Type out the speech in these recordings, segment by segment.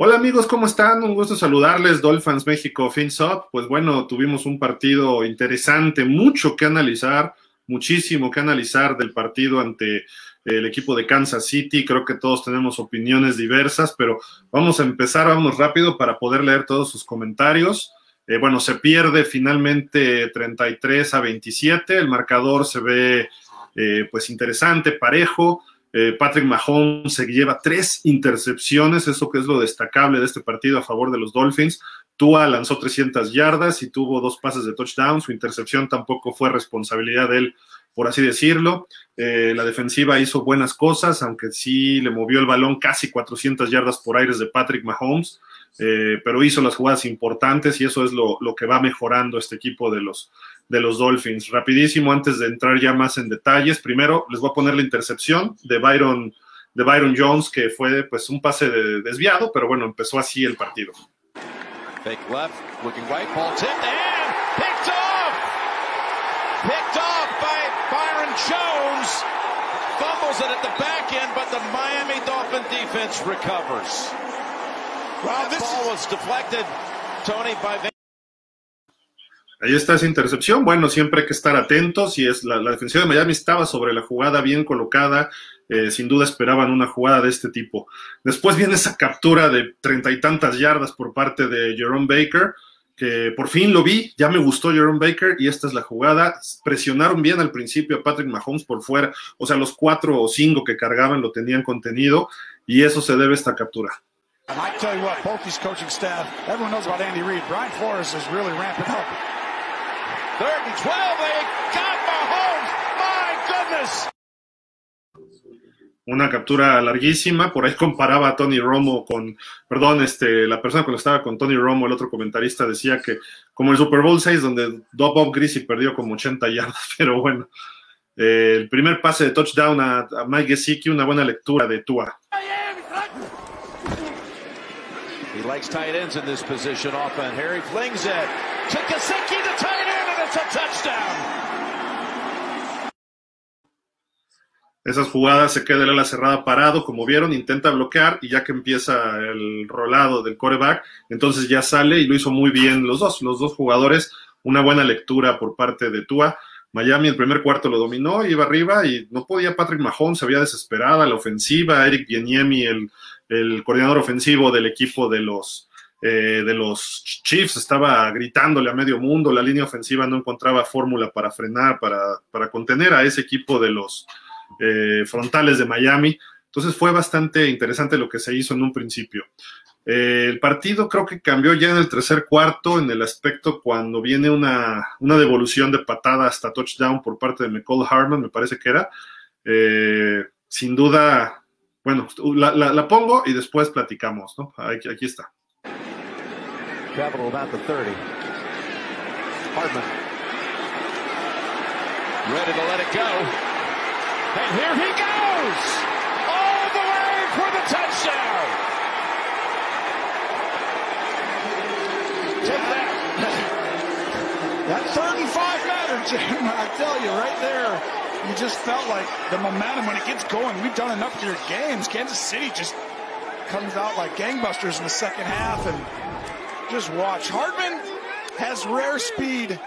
Hola amigos, ¿cómo están? Un gusto saludarles, Dolphins México FinSop. Pues bueno, tuvimos un partido interesante, mucho que analizar, muchísimo que analizar del partido ante el equipo de Kansas City. Creo que todos tenemos opiniones diversas, pero vamos a empezar, vamos rápido para poder leer todos sus comentarios. Eh, bueno, se pierde finalmente 33 a 27, el marcador se ve eh, pues interesante, parejo. Eh, Patrick Mahomes se lleva tres intercepciones, eso que es lo destacable de este partido a favor de los Dolphins. Tua lanzó 300 yardas y tuvo dos pases de touchdown. Su intercepción tampoco fue responsabilidad de él, por así decirlo. Eh, la defensiva hizo buenas cosas, aunque sí le movió el balón casi 400 yardas por aires de Patrick Mahomes, eh, pero hizo las jugadas importantes y eso es lo, lo que va mejorando este equipo de los, de los Dolphins. Rapidísimo, antes de entrar ya más en detalles, primero les voy a poner la intercepción de Byron, de Byron Jones, que fue pues un pase de, desviado, pero bueno, empezó así el partido. Fake left, looking right, ball tipped and picked off. Picked off by Byron Jones. Fumbles it at the back end, but the Miami Dolphin defense recovers. This ball was deflected, Tony, by Ahí está esa intercepción. Bueno, siempre hay que estar atentos y es la, defensiva de Miami estaba sobre la jugada bien colocada. Eh, sin duda esperaban una jugada de este tipo. Después viene esa captura de treinta y tantas yardas por parte de Jerome Baker, que por fin lo vi, ya me gustó Jerome Baker y esta es la jugada. Presionaron bien al principio a Patrick Mahomes por fuera, o sea, los cuatro o cinco que cargaban lo tenían contenido y eso se debe a esta captura. Una captura larguísima, por ahí comparaba a Tony Romo con, perdón, este, la persona que estaba con Tony Romo, el otro comentarista, decía que como el Super Bowl 6, donde Bob Greasy perdió como 80 yardas, pero bueno, eh, el primer pase de touchdown a, Mike Gesicki, una buena lectura de Tua. He likes tight ends in this position often. Harry flings it to Gesicki, the tight Esas jugadas se queda el ala cerrada parado, como vieron, intenta bloquear y ya que empieza el rolado del coreback, entonces ya sale y lo hizo muy bien los dos, los dos jugadores, una buena lectura por parte de Tua. Miami el primer cuarto lo dominó, iba arriba y no podía Patrick Mahomes, se había desesperada la ofensiva, Eric Bieniemi, el, el coordinador ofensivo del equipo de los, eh, de los Chiefs estaba gritándole a medio mundo, la línea ofensiva no encontraba fórmula para frenar, para, contener a ese equipo de los eh, frontales de Miami. Entonces fue bastante interesante lo que se hizo en un principio. Eh, el partido creo que cambió ya en el tercer cuarto, en el aspecto cuando viene una, devolución de patada hasta touchdown por parte de McCall Harman, me parece que era. sin duda, bueno, la, pongo y después platicamos, ¿no? aquí está. Travel about the 30. Hardman. Ready to let it go. And here he goes! All the way for the touchdown! Take that. that third and five mattered, Jim. I tell you, right there, you just felt like the momentum when it gets going. We've done enough of your games. Kansas City just comes out like gangbusters in the second half and Just watch. Hartman has rare speed.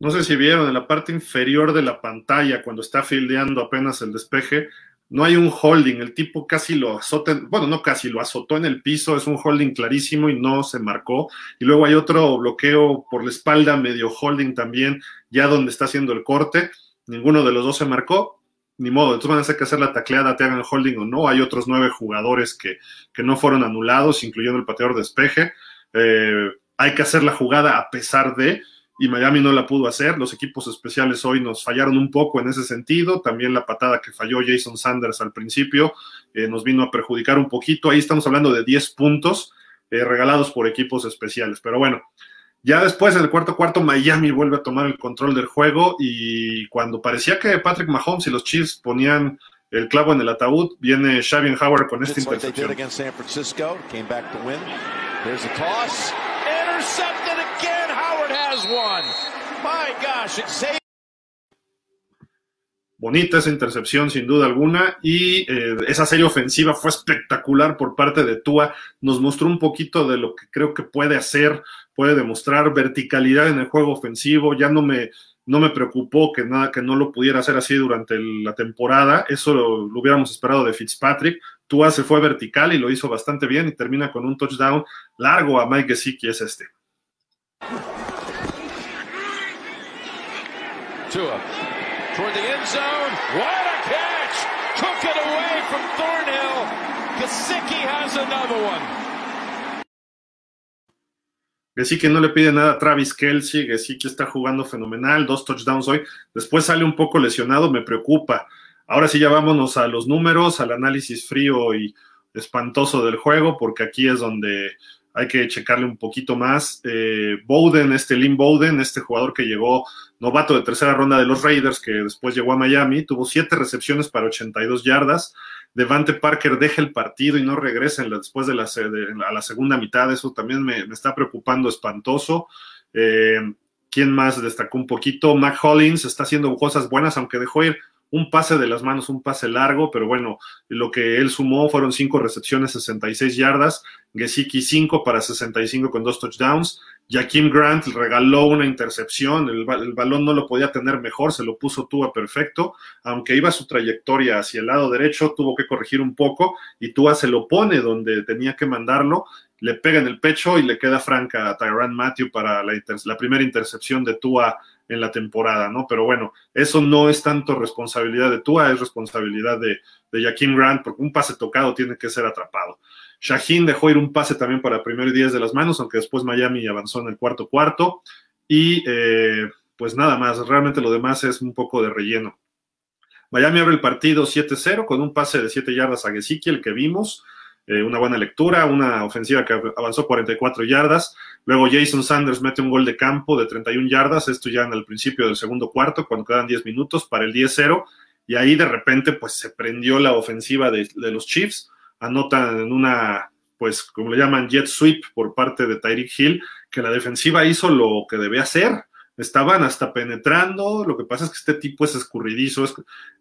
No sé si vieron en la parte inferior de la pantalla cuando está fildeando apenas el despeje, no hay un holding, el tipo casi lo azota, bueno, no casi, lo azotó en el piso, es un holding clarísimo y no se marcó. Y luego hay otro bloqueo por la espalda, medio holding también, ya donde está haciendo el corte, ninguno de los dos se marcó, ni modo, entonces van a tener que hacer la tacleada, te hagan holding o no. Hay otros nueve jugadores que, no fueron anulados, incluyendo el pateador de. Eh, hay que hacer la jugada a pesar de, y Miami no la pudo hacer. Los equipos especiales hoy nos fallaron un poco en ese sentido. También la patada que falló Jason Sanders al principio eh, nos vino a perjudicar un poquito. Ahí estamos hablando de 10 puntos eh, regalados por equipos especiales. Pero bueno, ya después, en el cuarto cuarto, Miami vuelve a tomar el control del juego y cuando parecía que Patrick Mahomes y los Chiefs ponían el clavo en el ataúd, viene Xavier Howard con esta intercepción. bonita esa intercepción sin duda alguna y eh, esa serie ofensiva fue espectacular por parte de Tua, nos mostró un poquito de lo que creo que puede hacer, puede demostrar verticalidad en el juego ofensivo, ya no me no me preocupó que nada que no lo pudiera hacer así durante la temporada, eso lo, hubiéramos esperado de Fitzpatrick. Tua se fue vertical y lo hizo bastante bien y termina con un touchdown largo a Mike Gesicki es este. Tua toward the end zone. What a catch! Took it away from Thornhill. Gesicki has another one. Gesicki no le pide nada a Travis Kelsey, Gesicki está jugando fenomenal, dos touchdowns hoy, después sale un poco lesionado, me preocupa. Ahora sí ya vámonos a los números, al análisis frío y espantoso del juego, porque aquí es donde hay que checarle un poquito más. Eh, Bowden, este Lynn Bowden, este jugador que llegó novato de tercera ronda de los Raiders, que después llegó a Miami, tuvo siete recepciones para 82 yardas. Devante Parker deja el partido y no regresa después de la, a la segunda mitad. Eso también me, está preocupando espantoso. Eh, ¿Quién más destacó un poquito? Mac Hollins está haciendo cosas buenas, aunque dejó ir un pase de las manos, un pase largo, pero bueno, lo que él sumó fueron cinco recepciones, 66 yardas, Gesicki 5 para 65 con dos touchdowns, Jaquim Grant regaló una intercepción, el, balón no lo podía tener mejor, se lo puso Tua perfecto, aunque iba su trayectoria hacia el lado derecho, tuvo que corregir un poco y Tua se lo pone donde tenía que mandarlo, le pega en el pecho y le queda franca a Tyran Matthew para la, la primera intercepción de Tua en la temporada, ¿no? Pero bueno, eso no es tanto responsabilidad de Tua, es responsabilidad de, de Jaquim Grant, porque un pase tocado tiene que ser atrapado. Shaheen dejó ir un pase también para primer 10 de las manos, aunque después Miami avanzó en el cuarto cuarto. Y eh, pues nada más, realmente lo demás es un poco de relleno. Miami abre el partido 7-0 con un pase de 7 yardas a Gesicki, el que vimos. Eh, una buena lectura, una ofensiva que avanzó 44 yardas. Luego Jason Sanders mete un gol de campo de 31 yardas, esto ya en el principio del segundo cuarto, cuando quedan 10 minutos para el 10-0. Y ahí de repente pues se prendió la ofensiva de, de los Chiefs, anotan en una, pues como le llaman, jet sweep por parte de Tyreek Hill, que la defensiva hizo lo que debía hacer estaban hasta penetrando. Lo que pasa es que este tipo es escurridizo,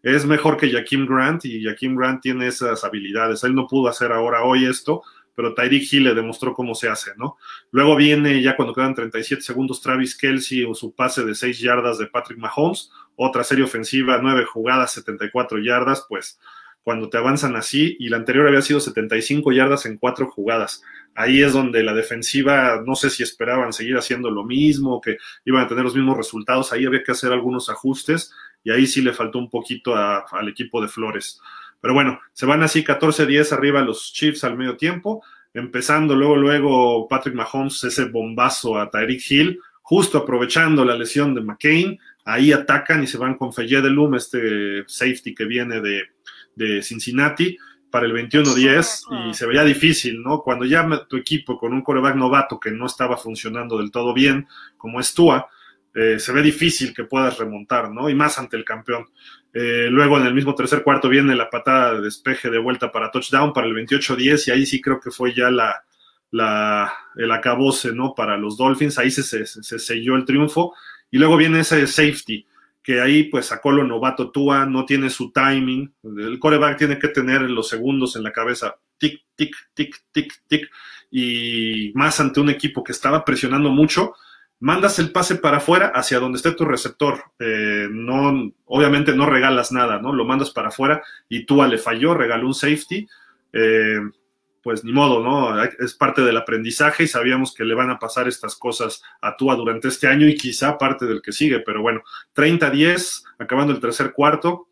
es, mejor que Jaquim Grant y Jaquim Grant tiene esas habilidades. Él no pudo hacer ahora hoy esto, pero Tyreek Hill le demostró cómo se hace, ¿no? Luego viene ya cuando quedan 37 segundos Travis Kelsey o su pase de 6 yardas de Patrick Mahomes, otra serie ofensiva, 9 jugadas, 74 yardas, pues cuando te avanzan así y la anterior había sido 75 yardas en 4 jugadas ahí es donde la defensiva, no sé si esperaban seguir haciendo lo mismo, que iban a tener los mismos resultados, ahí había que hacer algunos ajustes y ahí sí le faltó un poquito al equipo de Flores. Pero bueno, se van así 14-10 arriba los Chiefs al medio tiempo, empezando luego, luego Patrick Mahomes ese bombazo a Tyreek Hill, justo aprovechando la lesión de McCain, ahí atacan y se van con Fayette Delum, este safety que viene de, de Cincinnati, para el 21-10 y se veía difícil, ¿no? Cuando ya tu equipo con un coreback novato que no estaba funcionando del todo bien, como es Tua, eh, se ve difícil que puedas remontar, ¿no? Y más ante el campeón. Eh, luego en el mismo tercer cuarto viene la patada de despeje de vuelta para touchdown para el 28-10 y ahí sí creo que fue ya la, el acabose, ¿no? Para los Dolphins, ahí se, se, se selló el triunfo y luego viene ese safety que ahí pues sacó lo novato Tua, no tiene su timing, el coreback tiene que tener los segundos en la cabeza, tic, tic, tic, tic, tic, y más ante un equipo que estaba presionando mucho, mandas el pase para afuera hacia donde esté tu receptor, eh, no, obviamente no regalas nada, ¿no? Lo mandas para afuera y Tua le falló, regaló un safety, eh, pues ni modo, ¿no? Es parte del aprendizaje y sabíamos que le van a pasar estas cosas a Tua durante este año y quizá parte del que sigue, pero bueno, 30-10, acabando el tercer cuarto,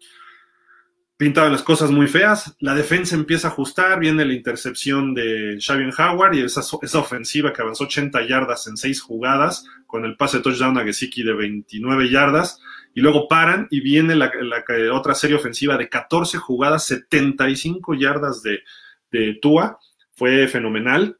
pintaban las cosas muy feas, la defensa empieza a ajustar, viene la intercepción de Xavier Howard y esa, esa ofensiva que avanzó 80 yardas en 6 jugadas, con el pase de touchdown a Gesicki de 29 yardas, y luego paran y viene la, la otra serie ofensiva de 14 jugadas, 75 yardas de de Tua fue fenomenal.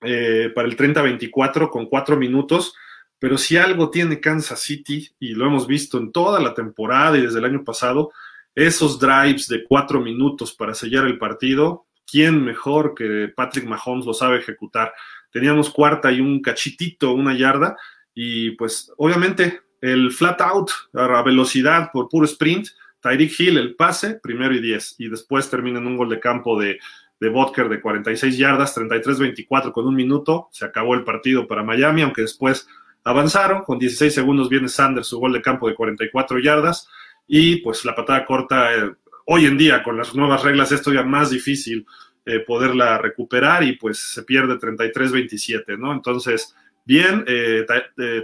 Eh, para el 30-24 con cuatro minutos, pero si algo tiene Kansas City, y lo hemos visto en toda la temporada y desde el año pasado, esos drives de cuatro minutos para sellar el partido, ¿quién mejor que Patrick Mahomes lo sabe ejecutar? Teníamos cuarta y un cachitito, una yarda, y pues obviamente el flat out, a velocidad por puro sprint, Tyreek Hill, el pase, primero y 10, y después termina en un gol de campo de, de Vodker de 46 yardas, 33-24 con un minuto, se acabó el partido para Miami, aunque después avanzaron, con 16 segundos viene Sanders, su gol de campo de 44 yardas, y pues la patada corta, eh, hoy en día con las nuevas reglas esto ya más difícil eh, poderla recuperar y pues se pierde 33-27, ¿no? Entonces, bien, eh,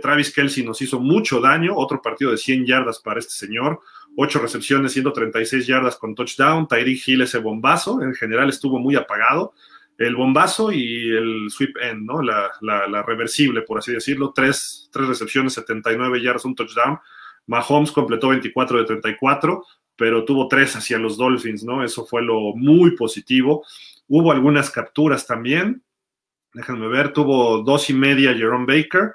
Travis Kelsey nos hizo mucho daño, otro partido de 100 yardas para este señor, 8 recepciones, 136 yardas con touchdown, Tyreek Hill ese bombazo, en general estuvo muy apagado, el bombazo y el sweep end, ¿no? La, la, reversible, por así decirlo, tres, tres recepciones, 79 yardas, un touchdown, Mahomes completó 24 de 34, pero tuvo tres hacia los Dolphins, ¿no? Eso fue lo muy positivo. Hubo algunas capturas también. Déjenme ver, tuvo dos y media Jerome Baker,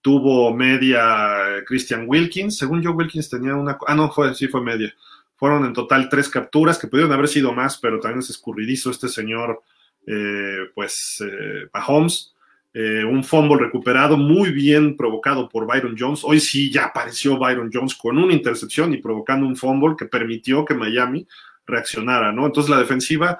tuvo media Christian Wilkins. Según yo, Wilkins tenía una. Ah, no, fue, sí fue media. Fueron en total tres capturas que pudieron haber sido más, pero también es escurridizo este señor, eh, pues, eh, Mahomes. Eh, un fumble recuperado muy bien provocado por Byron Jones. Hoy sí ya apareció Byron Jones con una intercepción y provocando un fumble que permitió que Miami reaccionara, ¿no? Entonces la defensiva,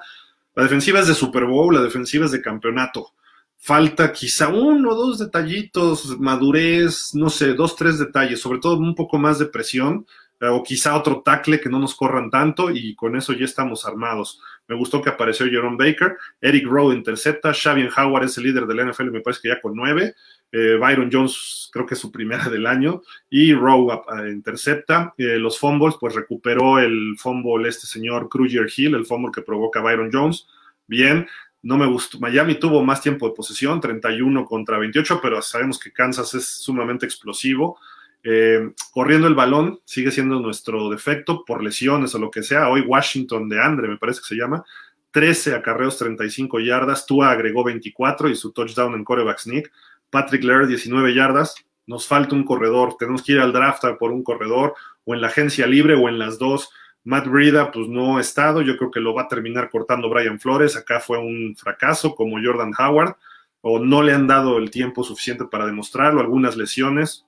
la defensiva es de Super Bowl, la defensiva es de campeonato. Falta quizá uno o dos detallitos, madurez, no sé, dos, tres detalles, sobre todo un poco más de presión, o quizá otro tackle que no nos corran tanto y con eso ya estamos armados. Me gustó que apareció Jerome Baker, Eric Rowe intercepta, Xavier Howard es el líder del NFL, me parece que ya con nueve, eh, Byron Jones creo que es su primera del año y Rowe intercepta. Eh, los fumbles, pues recuperó el fumble este señor Kruger Hill, el fumble que provoca Byron Jones. Bien, no me gustó. Miami tuvo más tiempo de posesión, 31 contra 28, pero sabemos que Kansas es sumamente explosivo. Eh, corriendo el balón sigue siendo nuestro defecto por lesiones o lo que sea. Hoy Washington de Andre, me parece que se llama, 13 acarreos, 35 yardas. Tua agregó 24 y su touchdown en coreback sneak. Patrick Laird, 19 yardas. Nos falta un corredor. Tenemos que ir al draft por un corredor o en la agencia libre o en las dos. Matt Brida, pues no ha estado. Yo creo que lo va a terminar cortando Brian Flores. Acá fue un fracaso como Jordan Howard o no le han dado el tiempo suficiente para demostrarlo. Algunas lesiones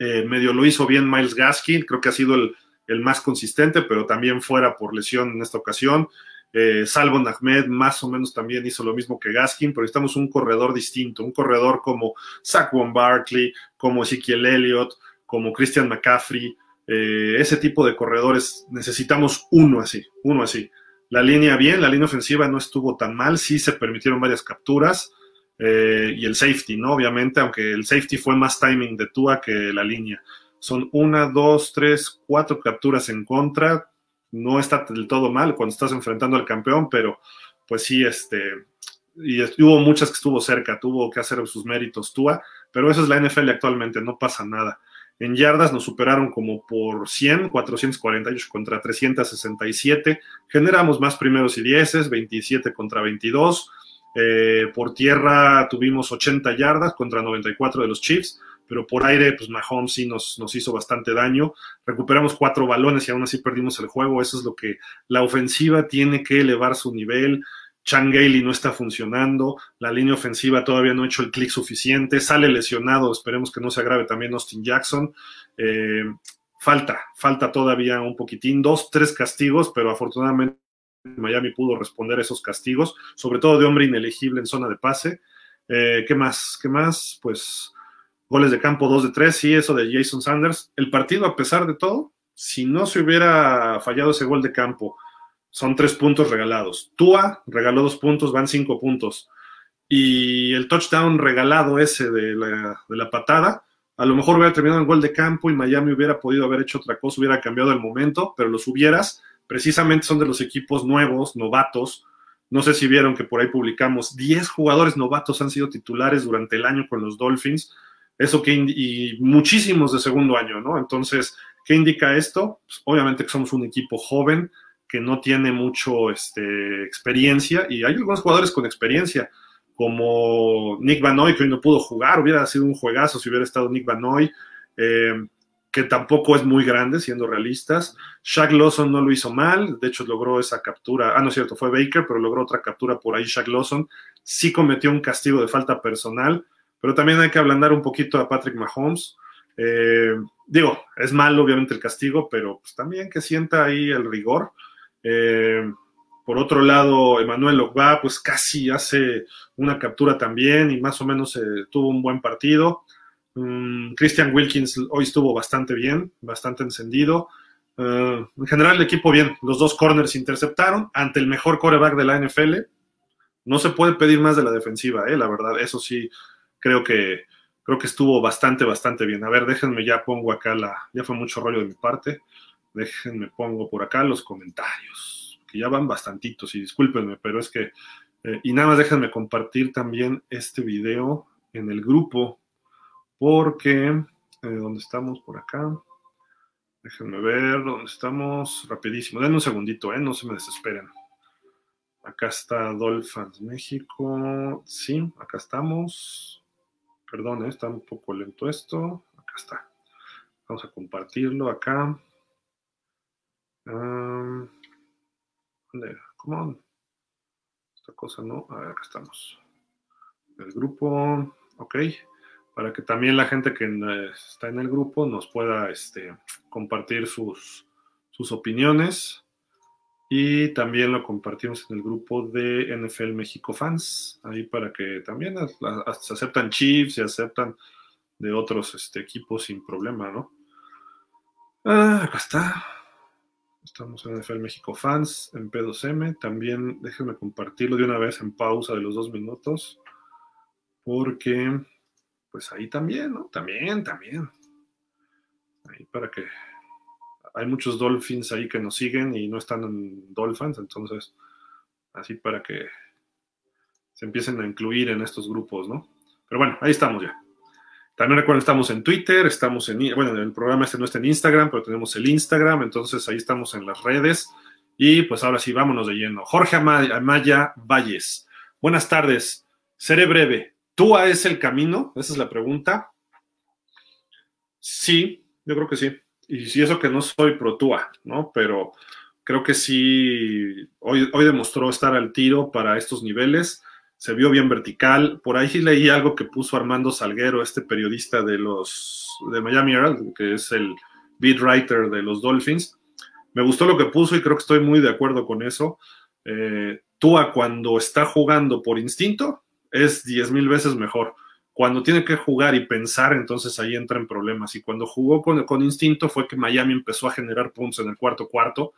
eh, medio lo hizo bien Miles Gaskin, creo que ha sido el, más consistente, pero también fuera por lesión en esta ocasión. Eh, Salvo Ahmed más o menos también hizo lo mismo que Gaskin, pero estamos un corredor distinto, un corredor como Saquon Barkley, como Ezekiel Elliott, como Christian McCaffrey, eh, ese tipo de corredores, necesitamos uno así, uno así. La línea bien, la línea ofensiva no estuvo tan mal, sí se permitieron varias capturas, eh, y el safety, ¿no? Obviamente, aunque el safety fue más timing de Tua que la línea. Son una, dos, tres, cuatro capturas en contra. No está del todo mal cuando estás enfrentando al campeón, pero pues sí, este, y hubo muchas que estuvo cerca, tuvo que hacer sus méritos Tua, pero eso es la NFL actualmente, no pasa nada. En yardas nos superaron como por 100, 448 contra 367. Generamos más primeros y dieces, 27 contra 22. Eh, por tierra tuvimos 80 yardas contra 94 de los Chiefs, pero por aire, pues Mahomes sí nos, nos hizo bastante daño. Recuperamos cuatro balones y aún así perdimos el juego. Eso es lo que la ofensiva tiene que elevar su nivel. Chan no está funcionando, la línea ofensiva todavía no ha hecho el clic suficiente, sale lesionado, esperemos que no se agrave también Austin Jackson. Eh, falta, falta todavía un poquitín, dos, tres castigos, pero afortunadamente Miami pudo responder a esos castigos, sobre todo de hombre inelegible en zona de pase. Eh, ¿Qué más? ¿Qué más? Pues goles de campo 2 de 3, sí, eso de Jason Sanders. El partido, a pesar de todo, si no se hubiera fallado ese gol de campo, son tres puntos regalados. Tua regaló dos puntos, van cinco puntos. Y el touchdown regalado ese de la, de la patada, a lo mejor hubiera terminado en gol de campo y Miami hubiera podido haber hecho otra cosa, hubiera cambiado el momento, pero los hubieras precisamente son de los equipos nuevos, novatos. No sé si vieron que por ahí publicamos 10 jugadores novatos han sido titulares durante el año con los Dolphins. Eso que y muchísimos de segundo año, ¿no? Entonces, ¿qué indica esto? Pues, obviamente que somos un equipo joven que no tiene mucho este, experiencia y hay algunos jugadores con experiencia, como Nick Vanoy, que hoy no pudo jugar, hubiera sido un juegazo si hubiera estado Nick Vanoy. Eh, que tampoco es muy grande, siendo realistas. Shaq Lawson no lo hizo mal, de hecho logró esa captura. Ah, no es cierto, fue Baker, pero logró otra captura por ahí. Shaq Lawson sí cometió un castigo de falta personal, pero también hay que ablandar un poquito a Patrick Mahomes. Eh, digo, es malo obviamente el castigo, pero pues también que sienta ahí el rigor. Eh, por otro lado, Emanuel Ogba, pues casi hace una captura también y más o menos eh, tuvo un buen partido. Mm, Christian Wilkins hoy estuvo bastante bien, bastante encendido. en general, el equipo bien. Los dos corners interceptaron ante el mejor coreback de la NFL. No se puede pedir más de la defensiva, la verdad. Eso sí, creo que creo que estuvo bastante, bastante bien. A ver, déjenme, ya pongo acá la, ya fue mucho rollo de mi parte. Déjenme, pongo por acá los comentarios, que ya van bastantitos y discúlpenme, pero es que, eh, y nada más déjenme compartir también este video en el grupo, porque, eh, ¿dónde estamos? Por acá. Déjenme ver dónde estamos, rapidísimo. Denme un segundito, ¿eh? No se me desesperen. Acá está Dolphins México. Sí, acá estamos. Perdón, ¿eh? está un poco lento esto. Acá está. Vamos a compartirlo acá. Um, ¿Cómo? Esta cosa no. A ver, acá estamos. El grupo. Ok. Para que también la gente que está en el grupo nos pueda este, compartir sus, sus opiniones. Y también lo compartimos en el grupo de NFL México Fans, ahí para que también se aceptan chips y aceptan de otros este, equipos sin problema, ¿no? Ah, acá está. Estamos en NFL México Fans, en P2M. También déjenme compartirlo de una vez en pausa de los dos minutos, porque pues ahí también, ¿no? También, también. Ahí para que hay muchos Dolphins ahí que nos siguen y no están en Dolphins, entonces, así para que se empiecen a incluir en estos grupos, ¿no? Pero bueno, ahí estamos ya. También recuerden, estamos en Twitter, estamos en, bueno, el programa este no está en Instagram, pero tenemos el Instagram, entonces ahí estamos en las redes. Y pues ahora sí, vámonos de lleno. Jorge Amaya Valles. Buenas tardes. Seré breve. ¿Túa es el camino? Esa es la pregunta. Sí, yo creo que sí y si eso que no soy protúa, ¿no? Pero creo que sí, hoy, hoy demostró estar al tiro para estos niveles, se vio bien vertical. Por ahí leí algo que puso Armando Salguero, este periodista de los de Miami Herald, que es el beat writer de los Dolphins. Me gustó lo que puso y creo que estoy muy de acuerdo con eso. Eh, Tua cuando está jugando por instinto es diez mil veces mejor cuando tiene que jugar y pensar, entonces ahí entra en problemas. Y cuando jugó con, con instinto fue que Miami empezó a generar puntos en el cuarto cuarto.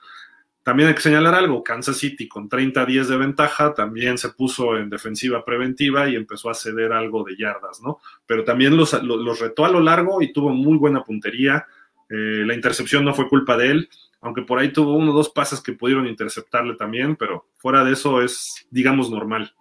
También hay que señalar algo, Kansas City con 30-10 de ventaja también se puso en defensiva preventiva y empezó a ceder algo de yardas, ¿no? Pero también los, los, retó a lo largo y tuvo muy buena puntería. Eh, la intercepción no fue culpa de él, aunque por ahí tuvo uno o dos pases que pudieron interceptarle también, pero fuera de eso es, digamos, normal.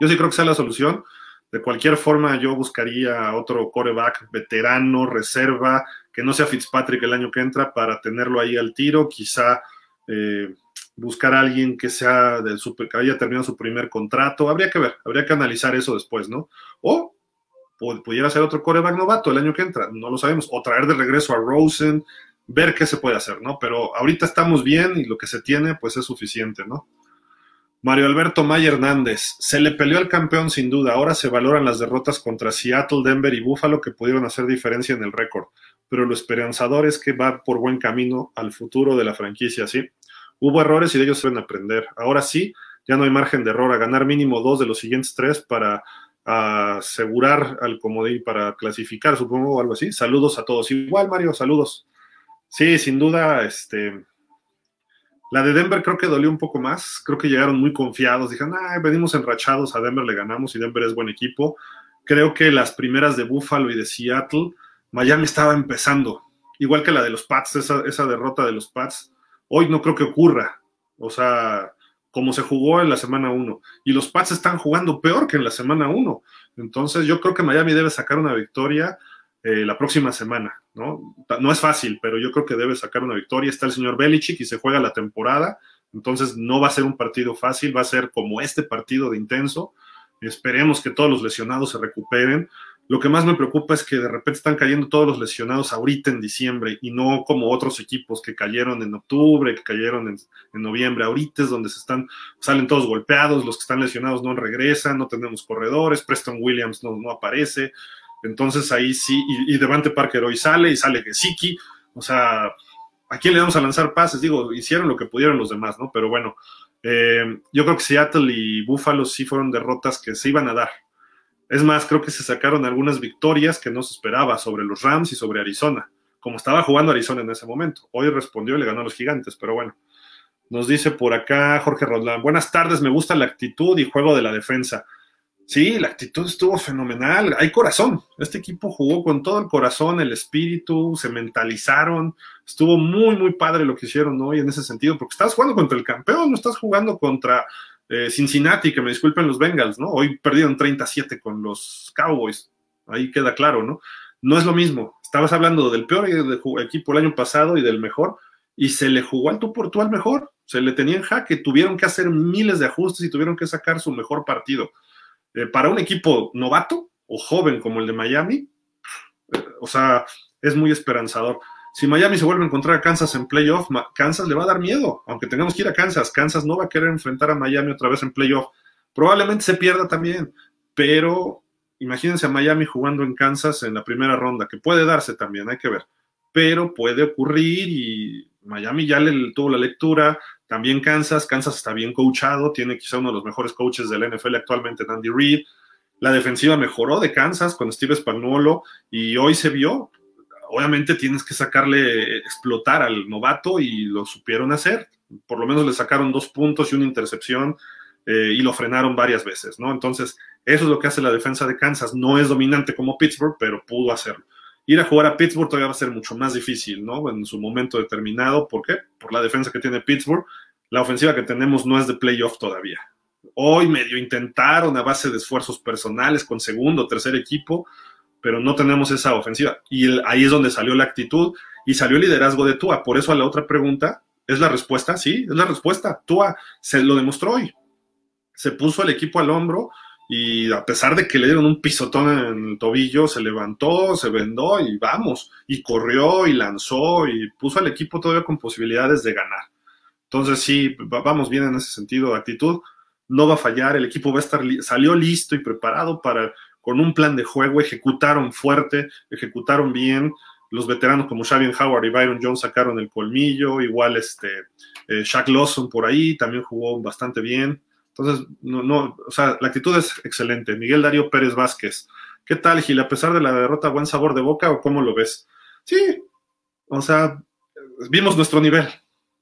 Yo sí creo que es la solución. De cualquier forma, yo buscaría otro coreback veterano, reserva, que no sea Fitzpatrick el año que entra, para tenerlo ahí al tiro. Quizá eh, buscar a alguien que sea del super, que haya terminado su primer contrato. Habría que ver, habría que analizar eso después, ¿no? O pudiera ser otro coreback novato el año que entra, no lo sabemos. O traer de regreso a Rosen, ver qué se puede hacer, ¿no? Pero ahorita estamos bien y lo que se tiene, pues es suficiente, ¿no? Mario Alberto May Hernández, se le peleó al campeón sin duda, ahora se valoran las derrotas contra Seattle, Denver y Buffalo que pudieron hacer diferencia en el récord, pero lo esperanzador es que va por buen camino al futuro de la franquicia, ¿sí? Hubo errores y de ellos se deben aprender. Ahora sí, ya no hay margen de error, a ganar mínimo dos de los siguientes tres para asegurar al comodín, para clasificar, supongo, o algo así. Saludos a todos. Igual, Mario, saludos. Sí, sin duda, este, la de Denver creo que dolió un poco más. Creo que llegaron muy confiados. Dijeron, venimos enrachados, a Denver le ganamos y Denver es buen equipo. Creo que las primeras de Buffalo y de Seattle, Miami estaba empezando. Igual que la de los Pats, esa, derrota de los Pats. Hoy no creo que ocurra. O sea, como se jugó en la semana 1. Y los Pats están jugando peor que en la semana 1. Entonces yo creo que Miami debe sacar una victoria eh, la próxima semana, ¿no? No es fácil, pero yo creo que debe sacar una victoria. Está el señor Belichick y se juega la temporada, entonces no va a ser un partido fácil, va a ser como este partido de intenso. Esperemos que todos los lesionados se recuperen. Lo que más me preocupa es que de repente están cayendo todos los lesionados ahorita en diciembre y no como otros equipos que cayeron en octubre, que cayeron en, noviembre. Ahorita es donde se están, salen todos golpeados, los que están lesionados no regresan, no tenemos corredores, Preston Williams no aparece. Entonces ahí sí, y, Devante Parker hoy sale y sale Gesicki, o sea, ¿a quién le vamos a lanzar pases? Digo, hicieron lo que pudieron los demás, ¿no? Pero bueno, eh, yo creo que Seattle y Buffalo sí fueron derrotas que se iban a dar. Es más, creo que se sacaron algunas victorias que no se esperaba sobre los Rams y sobre Arizona, como estaba jugando Arizona en ese momento. Hoy respondió y le ganó a los gigantes, pero bueno. Nos dice por acá Jorge Rodlán, buenas tardes, me gusta la actitud y juego de la defensa. Sí, la actitud estuvo fenomenal. Hay corazón. Este equipo jugó con todo el corazón, el espíritu, se mentalizaron. Estuvo muy, muy padre lo que hicieron hoy en ese sentido, porque estás jugando contra el campeón, no estás jugando contra eh, Cincinnati, que me disculpen los Bengals, ¿no? Hoy perdieron 37 con los Cowboys. Ahí queda claro, ¿no? No es lo mismo. Estabas hablando del peor equipo el año pasado y del mejor, y se le jugó al tú por tú al mejor. Se le tenía en jaque, tuvieron que hacer miles de ajustes y tuvieron que sacar su mejor partido. Eh, para un equipo novato o joven como el de Miami, eh, o sea, es muy esperanzador. Si Miami se vuelve a encontrar a Kansas en playoff, Kansas le va a dar miedo, aunque tengamos que ir a Kansas. Kansas no va a querer enfrentar a Miami otra vez en playoff. Probablemente se pierda también, pero imagínense a Miami jugando en Kansas en la primera ronda, que puede darse también, hay que ver. Pero puede ocurrir y Miami ya le tuvo la lectura, también Kansas, Kansas está bien coachado, tiene quizá uno de los mejores coaches del NFL actualmente, Andy Reid. La defensiva mejoró de Kansas con Steve Spagnuolo y hoy se vio. Obviamente tienes que sacarle, explotar al novato y lo supieron hacer. Por lo menos le sacaron dos puntos y una intercepción eh, y lo frenaron varias veces, ¿no? Entonces, eso es lo que hace la defensa de Kansas. No es dominante como Pittsburgh, pero pudo hacerlo. Ir a jugar a Pittsburgh todavía va a ser mucho más difícil, ¿no? En su momento determinado. ¿Por qué? Por la defensa que tiene Pittsburgh. La ofensiva que tenemos no es de playoff todavía. Hoy medio intentaron a base de esfuerzos personales con segundo, tercer equipo, pero no tenemos esa ofensiva. Y ahí es donde salió la actitud y salió el liderazgo de Tua. Por eso a la otra pregunta, ¿es la respuesta? Sí, es la respuesta. Tua se lo demostró hoy. Se puso el equipo al hombro y a pesar de que le dieron un pisotón en el tobillo, se levantó, se vendó y vamos, y corrió y lanzó y puso al equipo todavía con posibilidades de ganar. Entonces sí, vamos bien en ese sentido de actitud, no va a fallar, el equipo va a estar, salió listo y preparado para, con un plan de juego, ejecutaron fuerte, ejecutaron bien, los veteranos como Xavier Howard y Byron Jones sacaron el colmillo, igual este, eh, Shaq Lawson por ahí también jugó bastante bien. Entonces, no, no, o sea, la actitud es excelente. Miguel Darío Pérez Vázquez. ¿Qué tal, Gil? A pesar de la derrota, buen sabor de boca o cómo lo ves? Sí, o sea, vimos nuestro nivel,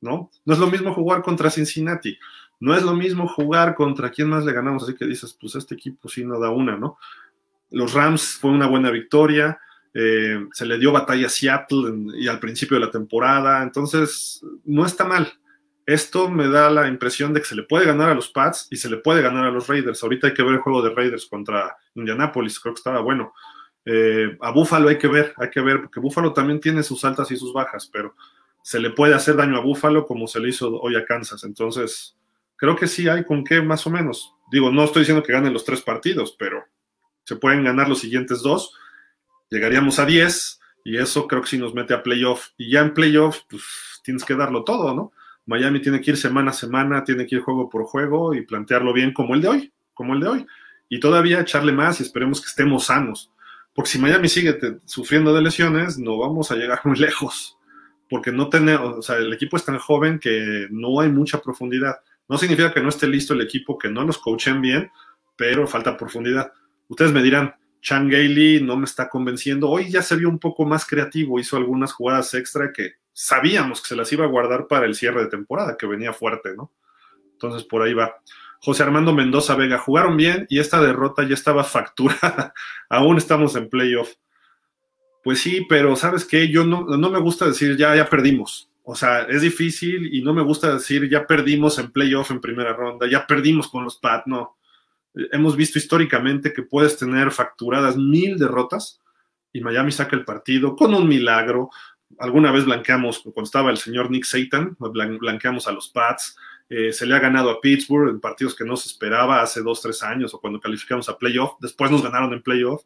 ¿no? No es lo mismo jugar contra Cincinnati, no es lo mismo jugar contra quién más le ganamos, así que dices, pues este equipo sí no da una, ¿no? Los Rams fue una buena victoria, eh, se le dio batalla a Seattle y al principio de la temporada, entonces no está mal, esto me da la impresión de que se le puede ganar a los Pats y se le puede ganar a los Raiders. Ahorita hay que ver el juego de Raiders contra Indianapolis, creo que estaba bueno. Eh, a Buffalo hay que ver, hay que ver, porque Buffalo también tiene sus altas y sus bajas, pero se le puede hacer daño a Buffalo como se le hizo hoy a Kansas. Entonces, creo que sí hay con qué más o menos. Digo, no estoy diciendo que ganen los tres partidos, pero se pueden ganar los siguientes dos. Llegaríamos a 10 y eso creo que sí nos mete a playoff. Y ya en playoff, pues tienes que darlo todo, ¿no? Miami tiene que ir semana a semana, tiene que ir juego por juego y plantearlo bien como el de hoy, como el de hoy. Y todavía echarle más y esperemos que estemos sanos. Porque si Miami sigue sufriendo de lesiones, no vamos a llegar muy lejos. Porque no tenemos, o sea, el equipo es tan joven que no hay mucha profundidad. No significa que no esté listo el equipo, que no nos coachen bien, pero falta profundidad. Ustedes me dirán, Chan Gailey no me está convenciendo. Hoy ya se vio un poco más creativo, hizo algunas jugadas extra que sabíamos que se las iba a guardar para el cierre de temporada, que venía fuerte, ¿no? Entonces por ahí va. José Armando Mendoza Vega, jugaron bien y esta derrota ya estaba facturada. Aún estamos en playoff. Pues sí, pero ¿sabes qué? Yo no, no me gusta decir ya, ya perdimos. O sea, es difícil y no me gusta decir ya perdimos en playoff en primera ronda, ya perdimos con los Pat, no. Hemos visto históricamente que puedes tener facturadas mil derrotas y Miami saca el partido con un milagro, alguna vez blanqueamos, cuando estaba el señor Nick Satan, blanqueamos a los Pats, eh, se le ha ganado a Pittsburgh en partidos que no se esperaba hace dos, tres años o cuando calificamos a playoff, después nos ganaron en playoff,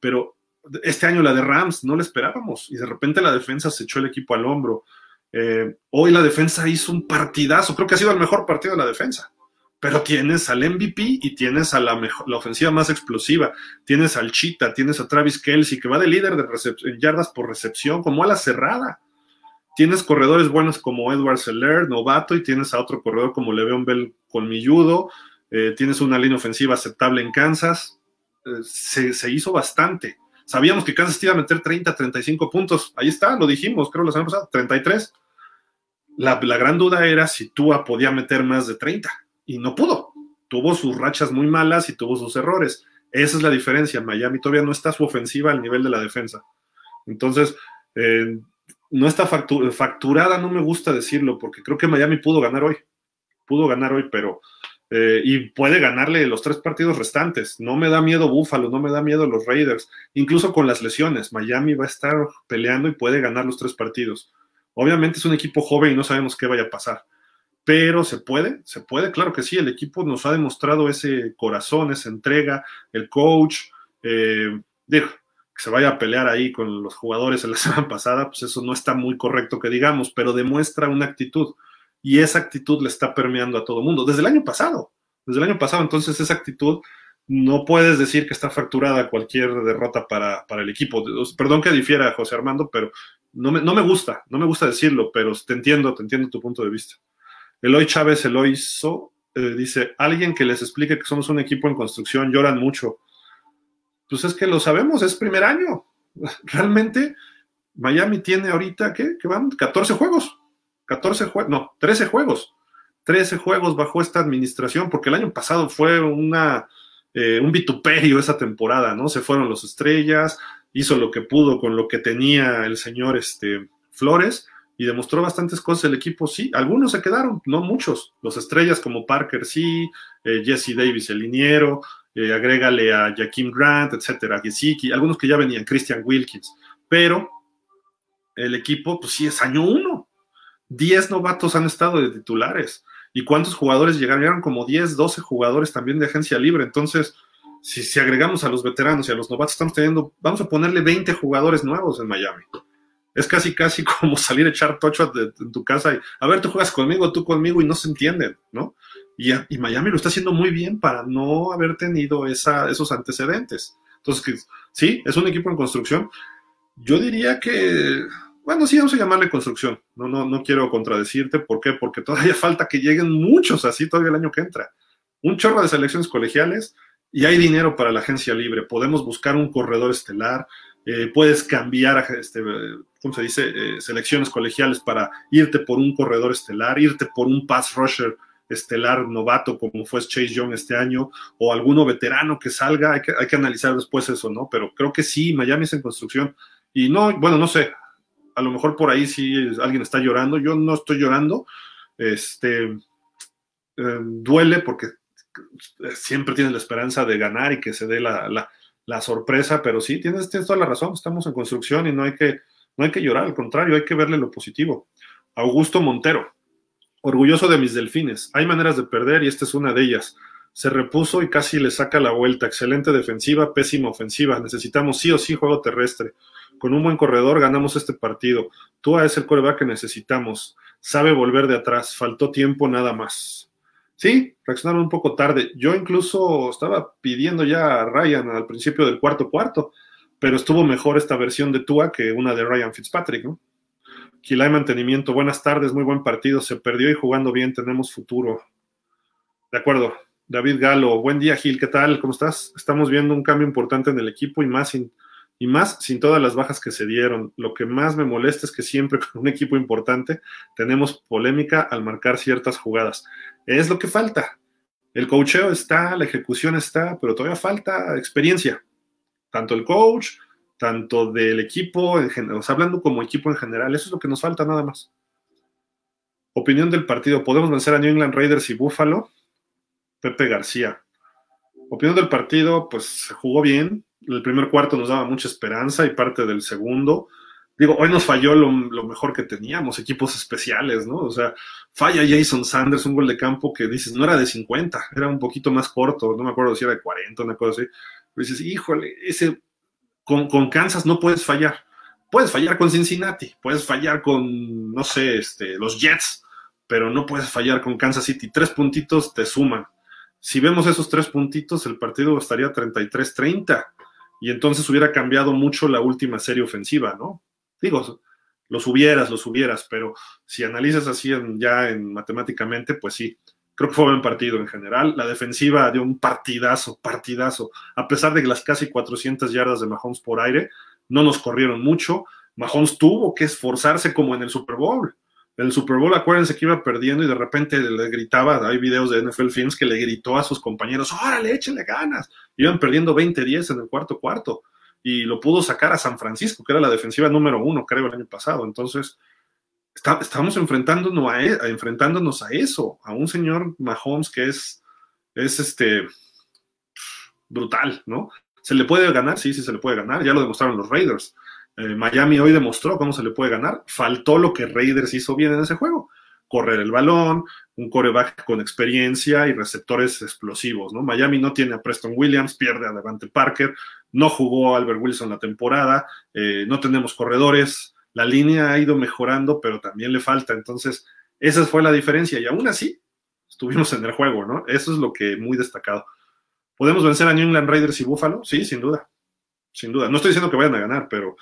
pero este año la de Rams no la esperábamos y de repente la defensa se echó el equipo al hombro. Eh, hoy la defensa hizo un partidazo, creo que ha sido el mejor partido de la defensa. pero tienes al MVP y tienes a la, mejor, la ofensiva más explosiva, tienes al Chita, tienes a Travis Kelsey, que va de líder de yardas por recepción, como a la cerrada. Tienes corredores buenos como Edward Seller, novato, y tienes a otro corredor como Le'Veon Bell colmilludo. Eh, tienes una línea ofensiva aceptable en Kansas. Eh, se, hizo bastante. Sabíamos que Kansas iba a meter 30, 35 puntos. Ahí está, lo dijimos, creo la semana pasada, 33. La, la gran duda era si Tua podía meter más de 30 y no pudo. Tuvo sus rachas muy malas y tuvo sus errores. Esa es la diferencia. Miami todavía no está su ofensiva al nivel de la defensa. Entonces, eh, no está facturada, no me gusta decirlo, porque creo que Miami pudo ganar hoy. Pudo ganar hoy, pero. Eh, y puede ganarle los tres partidos restantes. No me da miedo Buffalo, no me da miedo los Raiders. Incluso con las lesiones, Miami va a estar peleando y puede ganar los tres partidos. Obviamente es un equipo joven y no sabemos qué vaya a pasar. Pero se puede, se puede, claro que sí. El equipo nos ha demostrado ese corazón, esa entrega, el coach. Eh, que se vaya a pelear ahí con los jugadores en la semana pasada, pues eso no está muy correcto que digamos, pero demuestra una actitud y esa actitud le está permeando a todo el mundo desde el año pasado, desde el año pasado, entonces esa actitud no puedes decir que está fracturada cualquier derrota para, para el equipo. Perdón que difiera, José Armando, pero no me, no me gusta, no me gusta decirlo, pero te entiendo, te entiendo tu punto de vista. Eloy Chávez Eloizo eh, dice, alguien que les explique que somos un equipo en construcción, lloran mucho pues es que lo sabemos, es primer año. Realmente Miami tiene ahorita, ¿qué? Que van 14 juegos. 14 juegos, no, 13 juegos. 13 juegos bajo esta administración, porque el año pasado fue una, eh, un vituperio esa temporada, ¿no? Se fueron los estrellas, hizo lo que pudo con lo que tenía el señor este, Flores y demostró bastantes cosas el equipo, sí. Algunos se quedaron, no muchos. Los estrellas como Parker, sí, eh, Jesse Davis, el liniero, eh, agrégale a Jaquim Grant, etcétera, Gesicki, algunos que ya venían, Christian Wilkins, pero el equipo, pues sí, es año uno. Diez novatos han estado de titulares. ¿Y cuántos jugadores llegaron? Llegaron como 10, 12 jugadores también de agencia libre. Entonces, si, si agregamos a los veteranos y a los novatos, estamos teniendo, vamos a ponerle 20 jugadores nuevos en Miami. Es casi, casi como salir a echar tocho en tu casa y, a ver, tú juegas conmigo, tú conmigo y no se entienden, ¿no? Y, Miami lo está haciendo muy bien para no haber tenido esa, esos antecedentes. Entonces, sí, es un equipo en construcción. Yo diría que, bueno, sí, vamos a llamarle construcción. No, no, no quiero contradecirte. ¿Por qué? Porque todavía falta que lleguen muchos así todavía el año que entra. Un chorro de selecciones colegiales y hay dinero para la agencia libre. Podemos buscar un corredor estelar. Eh, puedes cambiar, este, ¿cómo se dice? Eh, selecciones colegiales para irte por un corredor estelar, irte por un pass rusher estelar novato como fue Chase Young este año o alguno veterano que salga, hay que, hay que analizar después eso, ¿no? Pero creo que sí, Miami es en construcción y no, bueno, no sé, a lo mejor por ahí sí alguien está llorando, yo no estoy llorando, este, eh, duele porque siempre tienes la esperanza de ganar y que se dé la, la, sorpresa, pero sí, tienes, tienes, toda la razón, estamos en construcción y no hay que, no hay que llorar, al contrario, hay que verle lo positivo. Augusto Montero, Orgulloso de mis delfines. Hay maneras de perder y esta es una de ellas. Se repuso y casi le saca la vuelta. Excelente defensiva, pésima ofensiva. Necesitamos sí o sí juego terrestre. Con un buen corredor ganamos este partido. Tua es el coreback que necesitamos. Sabe volver de atrás. Faltó tiempo nada más. Sí, reaccionaron un poco tarde. Yo incluso estaba pidiendo ya a Ryan al principio del cuarto cuarto, pero estuvo mejor esta versión de Tua que una de Ryan Fitzpatrick, ¿no? Gilay Mantenimiento, buenas tardes, muy buen partido, se perdió y jugando bien, tenemos futuro. De acuerdo. David Galo, buen día Gil, ¿qué tal? ¿Cómo estás? Estamos viendo un cambio importante en el equipo y más y más sin todas las bajas que se dieron. Lo que más me molesta es que siempre con un equipo importante tenemos polémica al marcar ciertas jugadas. Es lo que falta. El coacheo está, la ejecución está, pero todavía falta experiencia. Tanto el coach tanto del equipo, hablando como equipo en general, eso es lo que nos falta nada más. Opinión del partido, ¿podemos vencer a New England Raiders y Buffalo? Pepe García. Opinión del partido, pues se jugó bien, el primer cuarto nos daba mucha esperanza y parte del segundo. Digo, hoy nos falló lo, mejor que teníamos, equipos especiales, ¿no? O sea, falla Jason Sanders, un gol de campo que dices, no era de 50, era un poquito más corto, no me acuerdo si era de 40, una cosa así. Pero dices, híjole, ese con, Kansas no puedes fallar. Puedes fallar con Cincinnati, puedes fallar con, no sé, este, los Jets, pero no puedes fallar con Kansas City. Tres puntitos te suman. Si vemos esos tres puntitos, el partido estaría 33-30 y entonces hubiera cambiado mucho la última serie ofensiva, ¿no? Digo, los hubieras, los hubieras, pero si analizas así ya en matemáticamente, pues sí, creo que fue un buen partido en general. La defensiva dio un partidazo, partidazo. A pesar de que las casi 400 yardas de Mahomes por aire, no nos corrieron mucho. Mahomes tuvo que esforzarse como en el Super Bowl. El Super Bowl, acuérdense que iba perdiendo y de repente le gritaba, hay videos de NFL Films que le gritó a sus compañeros, órale, échenle ganas. Iban perdiendo 20-10 en el cuarto cuarto y lo pudo sacar a San Francisco, que era la defensiva número uno, creo, el año pasado. Entonces, estamos enfrentándonos a, e, enfrentándonos a eso, a un señor Mahomes que es, es este brutal, ¿no? ¿Se le puede ganar? Sí, sí se le puede ganar, ya lo demostraron los Raiders. Eh, Miami hoy demostró cómo se le puede ganar. Faltó lo que Raiders hizo bien en ese juego. Correr el balón, un coreback con experiencia y receptores explosivos, ¿no? Miami no tiene a Preston Williams, pierde a Devante Parker, no jugó Albert Wilson la temporada, eh, no tenemos corredores, la línea ha ido mejorando, pero también le falta. Entonces, esa fue la diferencia y aún así estuvimos en el juego, ¿no? Eso es lo que muy destacado. ¿Podemos vencer a New England Raiders y Buffalo? Sí, sin duda. Sin duda. No estoy diciendo que vayan a ganar, pero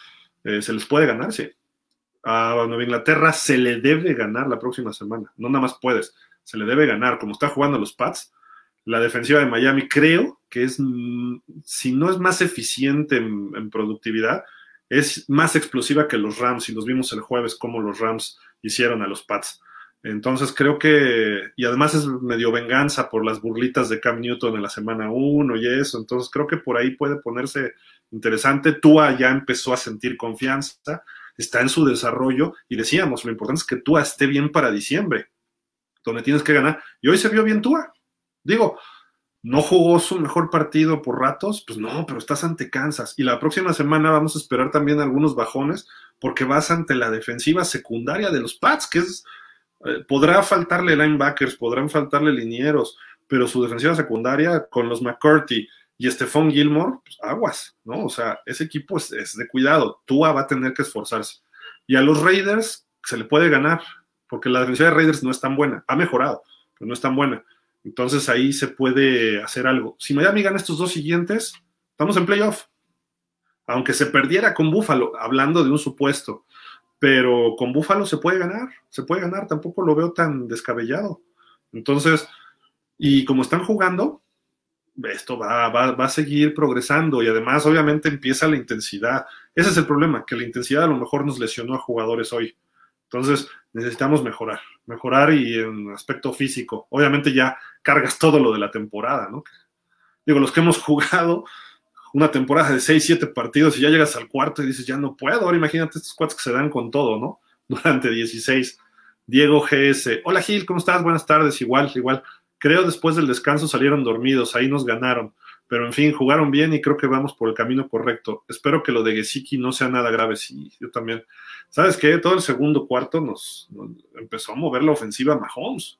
eh, ¿Se les puede ganar? Sí. A Nueva Inglaterra se le debe ganar la próxima semana. No nada más puedes. Se le debe ganar. Como está jugando los Pats, la defensiva de Miami creo que es, mm, si no es más eficiente en, productividad, es más explosiva que los Rams. Y los vimos el jueves cómo los Rams hicieron a los Pats. Entonces creo que, y además es medio venganza por las burlitas de Cam Newton en la semana 1 y eso, entonces creo que por ahí puede ponerse interesante. Tua ya empezó a sentir confianza, está en su desarrollo y decíamos, lo importante es que Tua esté bien para diciembre, donde tienes que ganar. Y hoy se vio bien Tua. Digo, no jugó su mejor partido por ratos, pues no, pero estás ante Kansas. Y la próxima semana vamos a esperar también algunos bajones porque vas ante la defensiva secundaria de los Pats, que es podrá faltarle linebackers, podrán faltarle linieros, pero su defensiva secundaria con los McCarthy y Stephon Gilmore, pues aguas, ¿no? O sea, ese equipo es, de cuidado. Tua va a tener que esforzarse. Y a los Raiders se le puede ganar, porque la defensiva de Raiders no es tan buena. Ha mejorado, pero no es tan buena. Entonces ahí se puede hacer algo. Si Miami gana estos dos siguientes, estamos en playoff. Aunque se perdiera con Buffalo, hablando de un supuesto, pero con Búfalo se puede ganar, se puede ganar, tampoco lo veo tan descabellado. Entonces, y como están jugando, esto va, va, va, a seguir progresando y además obviamente empieza la intensidad. Ese es el problema, que la intensidad a lo mejor nos lesionó a jugadores hoy. Entonces necesitamos mejorar, mejorar y en aspecto físico. Obviamente ya cargas todo lo de la temporada, ¿no? Digo, los que hemos jugado, una temporada de 6, 7 partidos y ya llegas al cuarto y dices, ya no puedo. Ahora imagínate estos cuates que se dan con todo, ¿no? Durante 16. Diego GS. Hola Gil, ¿cómo estás? Buenas tardes. Igual, igual. Creo después del descanso salieron dormidos, ahí nos ganaron. Pero en fin, jugaron bien y creo que vamos por el camino correcto. Espero que lo de Gesicki no sea nada grave. Sí, yo también. ¿Sabes qué? Todo el segundo cuarto nos, nos empezó a mover la ofensiva Mahomes.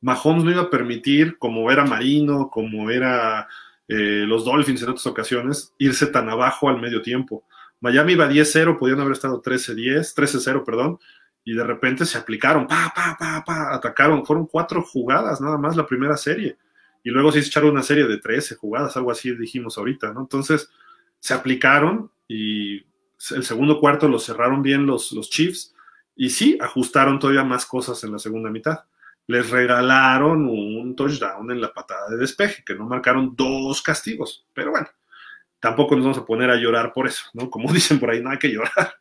Mahomes no iba a permitir, como era Marino, como era eh, los Dolphins en otras ocasiones, irse tan abajo al medio tiempo. Miami iba 10-0, podían haber estado 13-10, 13-0, perdón, y de repente se aplicaron, pa, pa, pa, pa, atacaron, fueron cuatro jugadas nada más la primera serie, y luego se echaron una serie de 13 jugadas, algo así dijimos ahorita, ¿no? Entonces se aplicaron y el segundo cuarto lo cerraron bien los, los Chiefs, y sí, ajustaron todavía más cosas en la segunda mitad les regalaron un touchdown en la patada de despeje, que no marcaron dos castigos. Pero bueno, tampoco nos vamos a poner a llorar por eso, ¿no? Como dicen por ahí, no hay que llorar.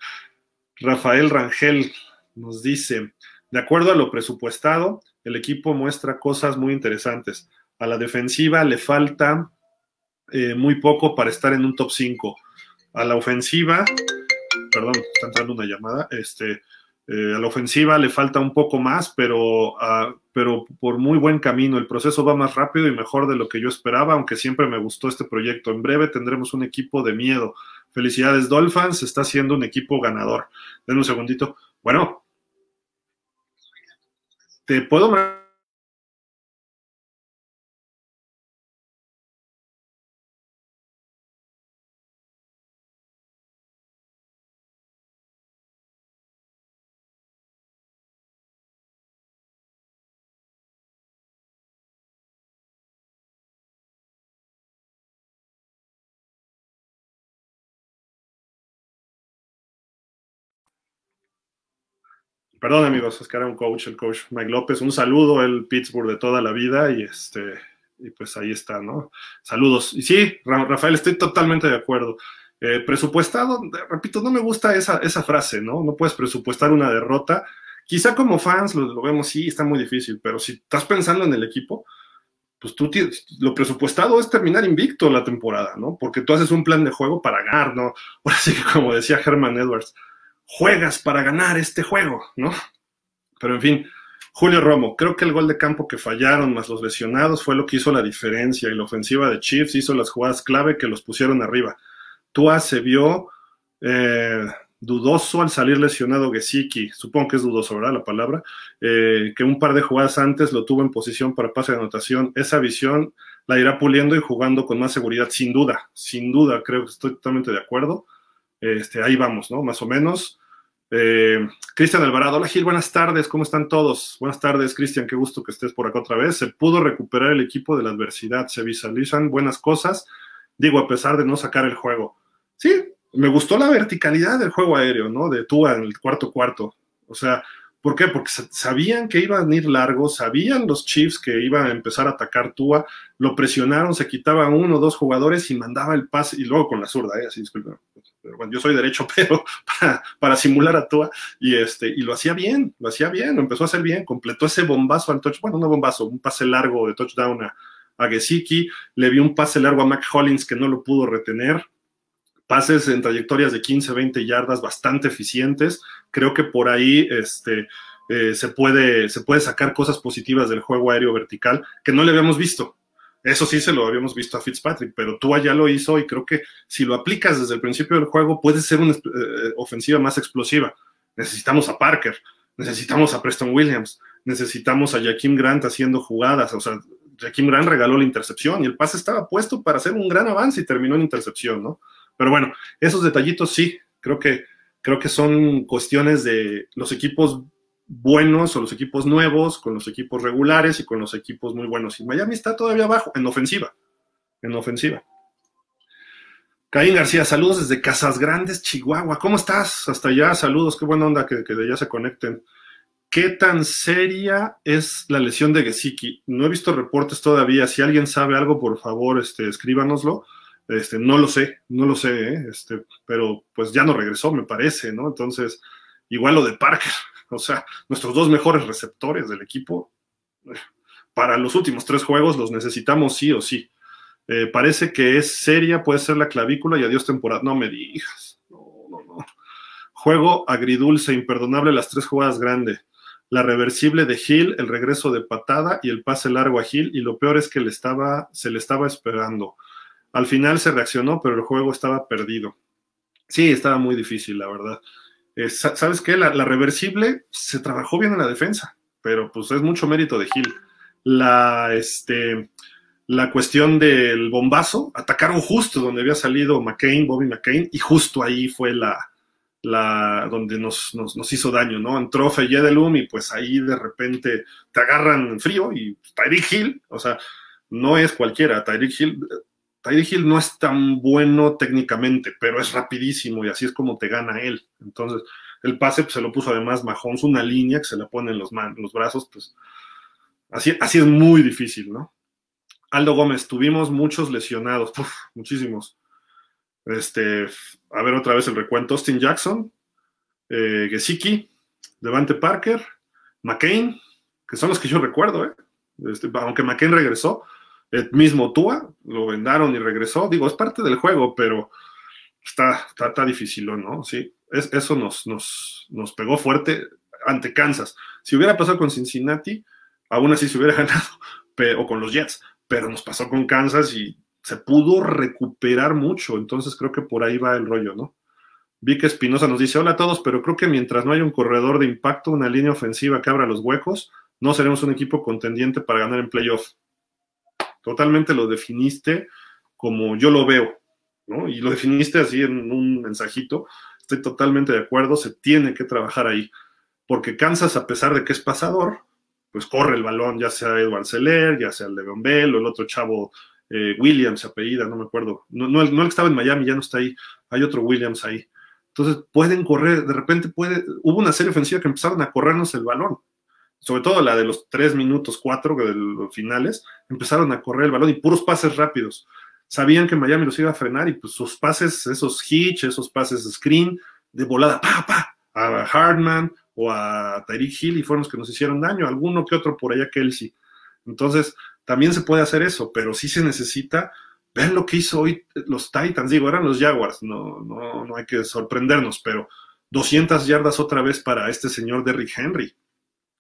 Rafael Rangel nos dice, de acuerdo a lo presupuestado, el equipo muestra cosas muy interesantes. A la defensiva le falta eh, muy poco para estar en un top 5. A la ofensiva, perdón, está entrando una llamada, este, eh, a la ofensiva le falta un poco más, pero, uh, pero por muy buen camino. El proceso va más rápido y mejor de lo que yo esperaba, aunque siempre me gustó este proyecto. En breve tendremos un equipo de miedo. Felicidades, Dolphins. Está siendo un equipo ganador. Den un segundito. Bueno, te puedo Perdón, amigos, es que era un coach, el coach Mike López. Un saludo, el Pittsburgh de toda la vida y este y pues ahí está, ¿no? Saludos. Y sí, Rafael, estoy totalmente de acuerdo. Eh, presupuestado, repito, no me gusta esa, esa frase, ¿no? No puedes presupuestar una derrota. Quizá como fans lo, vemos, sí, está muy difícil, pero si estás pensando en el equipo, pues tú tienes, lo presupuestado es terminar invicto la temporada, ¿no? Porque tú haces un plan de juego para ganar, ¿no? Ahora sí que como decía Herman Edwards, juegas para ganar este juego, ¿no? Pero en fin, Julio Romo, creo que el gol de campo que fallaron más los lesionados fue lo que hizo la diferencia y la ofensiva de Chiefs hizo las jugadas clave que los pusieron arriba. Tua se vio eh, dudoso al salir lesionado Gesicki, supongo que es dudoso, ¿verdad? La palabra, eh, que un par de jugadas antes lo tuvo en posición para pase de anotación. Esa visión la irá puliendo y jugando con más seguridad, sin duda, sin duda, creo que estoy totalmente de acuerdo. Este, ahí vamos, ¿no? Más o menos. Eh, Cristian Alvarado, hola Gil, buenas tardes, ¿cómo están todos? Buenas tardes, Cristian, qué gusto que estés por acá otra vez. Se pudo recuperar el equipo de la adversidad, se visualizan buenas cosas, digo, a pesar de no sacar el juego. Sí, me gustó la verticalidad del juego aéreo, ¿no? De Tua en el cuarto cuarto. O sea, ¿por qué? Porque sabían que iban a ir largos, sabían los Chiefs que iban a empezar a atacar Tua, lo presionaron, se quitaban uno o dos jugadores y mandaba el pase, y luego con la zurda, ¿eh? Así, disculpen. Bueno, yo soy derecho, pero para, simular a Tua, y este, y lo hacía bien, lo hacía bien, lo empezó a hacer bien, completó ese bombazo al touch, bueno, no bombazo, un pase largo de touchdown a, Gesicki, le vio un pase largo a Mac Hollins que no lo pudo retener, pases en trayectorias de 15, 20 yardas bastante eficientes. Creo que por ahí este, eh, se, puede, se puede sacar cosas positivas del juego aéreo vertical que no le habíamos visto. Eso sí se lo habíamos visto a Fitzpatrick, pero tú ya lo hizo y creo que si lo aplicas desde el principio del juego puede ser una eh, ofensiva más explosiva. Necesitamos a Parker, necesitamos a Preston Williams, necesitamos a Jaquim Grant haciendo jugadas. O sea, Jaquim Grant regaló la intercepción y el pase estaba puesto para hacer un gran avance y terminó en intercepción, ¿no? Pero bueno, esos detallitos sí, creo que, creo que son cuestiones de los equipos buenos o los equipos nuevos, con los equipos regulares y con los equipos muy buenos. Y Miami está todavía abajo, en ofensiva, en ofensiva. Caín García, saludos desde Casas Grandes, Chihuahua. ¿Cómo estás? Hasta allá, saludos, qué buena onda que, que de allá se conecten. ¿Qué tan seria es la lesión de Gesicki? No he visto reportes todavía. Si alguien sabe algo, por favor, este, escríbanoslo. Este, no lo sé, no lo sé, ¿eh? este, pero pues ya no regresó, me parece, ¿no? Entonces, igual lo de Parker, o sea, nuestros dos mejores receptores del equipo, para los últimos tres juegos los necesitamos sí o sí. Eh, parece que es seria, puede ser la clavícula y adiós temporada. No me digas, no, no, no. Juego agridulce, imperdonable las tres jugadas grandes. La reversible de Hill, el regreso de patada y el pase largo a Hill, y lo peor es que le estaba, se le estaba esperando. Al final se reaccionó, pero el juego estaba perdido. Sí, estaba muy difícil, la verdad. Eh, ¿Sabes qué? La, reversible se trabajó bien en la defensa, pero pues es mucho mérito de Gil. La, este, la cuestión del bombazo, atacaron justo donde había salido McCain, Bobby McCain, y justo ahí fue la, la donde nos, nos, hizo daño, ¿no? Entró Feyedelum y pues ahí de repente te agarran frío y Tyreek Hill, o sea, no es cualquiera, Tyreek Hill Tyreek Hill no es tan bueno técnicamente, pero es rapidísimo y así es como te gana él. Entonces, el pase pues, se lo puso además Mahomes, una línea que se la pone en los, los brazos, pues así, así es muy difícil, ¿no? Aldo Gómez, tuvimos muchos lesionados, muchísimos. Este, a ver otra vez el recuento: Austin Jackson, eh, Gesicki, Devante Parker, McCain, que son los que yo recuerdo, ¿eh? Este, aunque McCain regresó, el mismo Tua, lo vendaron y regresó. Digo, es parte del juego, pero está, está, difícil, ¿no? Sí, es, eso nos, nos, nos pegó fuerte ante Kansas. Si hubiera pasado con Cincinnati, aún así se hubiera ganado, o con los Jets, pero nos pasó con Kansas y se pudo recuperar mucho, entonces creo que por ahí va el rollo, ¿no? Vic Espinosa nos dice, hola a todos, pero creo que mientras no haya un corredor de impacto, una línea ofensiva que abra los huecos, no seremos un equipo contendiente para ganar en playoff totalmente lo definiste como yo lo veo, ¿no? Y lo definiste así en un mensajito. Estoy totalmente de acuerdo, se tiene que trabajar ahí, porque Kansas, a pesar de que es pasador, pues corre el balón, ya sea Edward Seller, ya sea el Bell o el otro chavo eh, Williams, apellida, no me acuerdo. No, no, no el que estaba en Miami, ya no está ahí. Hay otro Williams ahí. Entonces pueden correr, de repente puede, hubo una serie ofensiva que empezaron a corrernos el balón, sobre todo la de los tres minutos, cuatro de los finales, empezaron a correr el balón y puros pases rápidos. Sabían que Miami los iba a frenar y pues sus pases, esos hitch, esos pases screen, de volada, pa, pa, a Hardman o a Tyreek Hill y fueron los que nos hicieron daño, alguno que otro por allá Kelsey. Entonces, también se puede hacer eso, pero sí se necesita. Vean lo que hizo hoy los Titans, digo, eran los Jaguars, no, no, no hay que sorprendernos, pero 200 yardas otra vez para este señor Derrick Henry.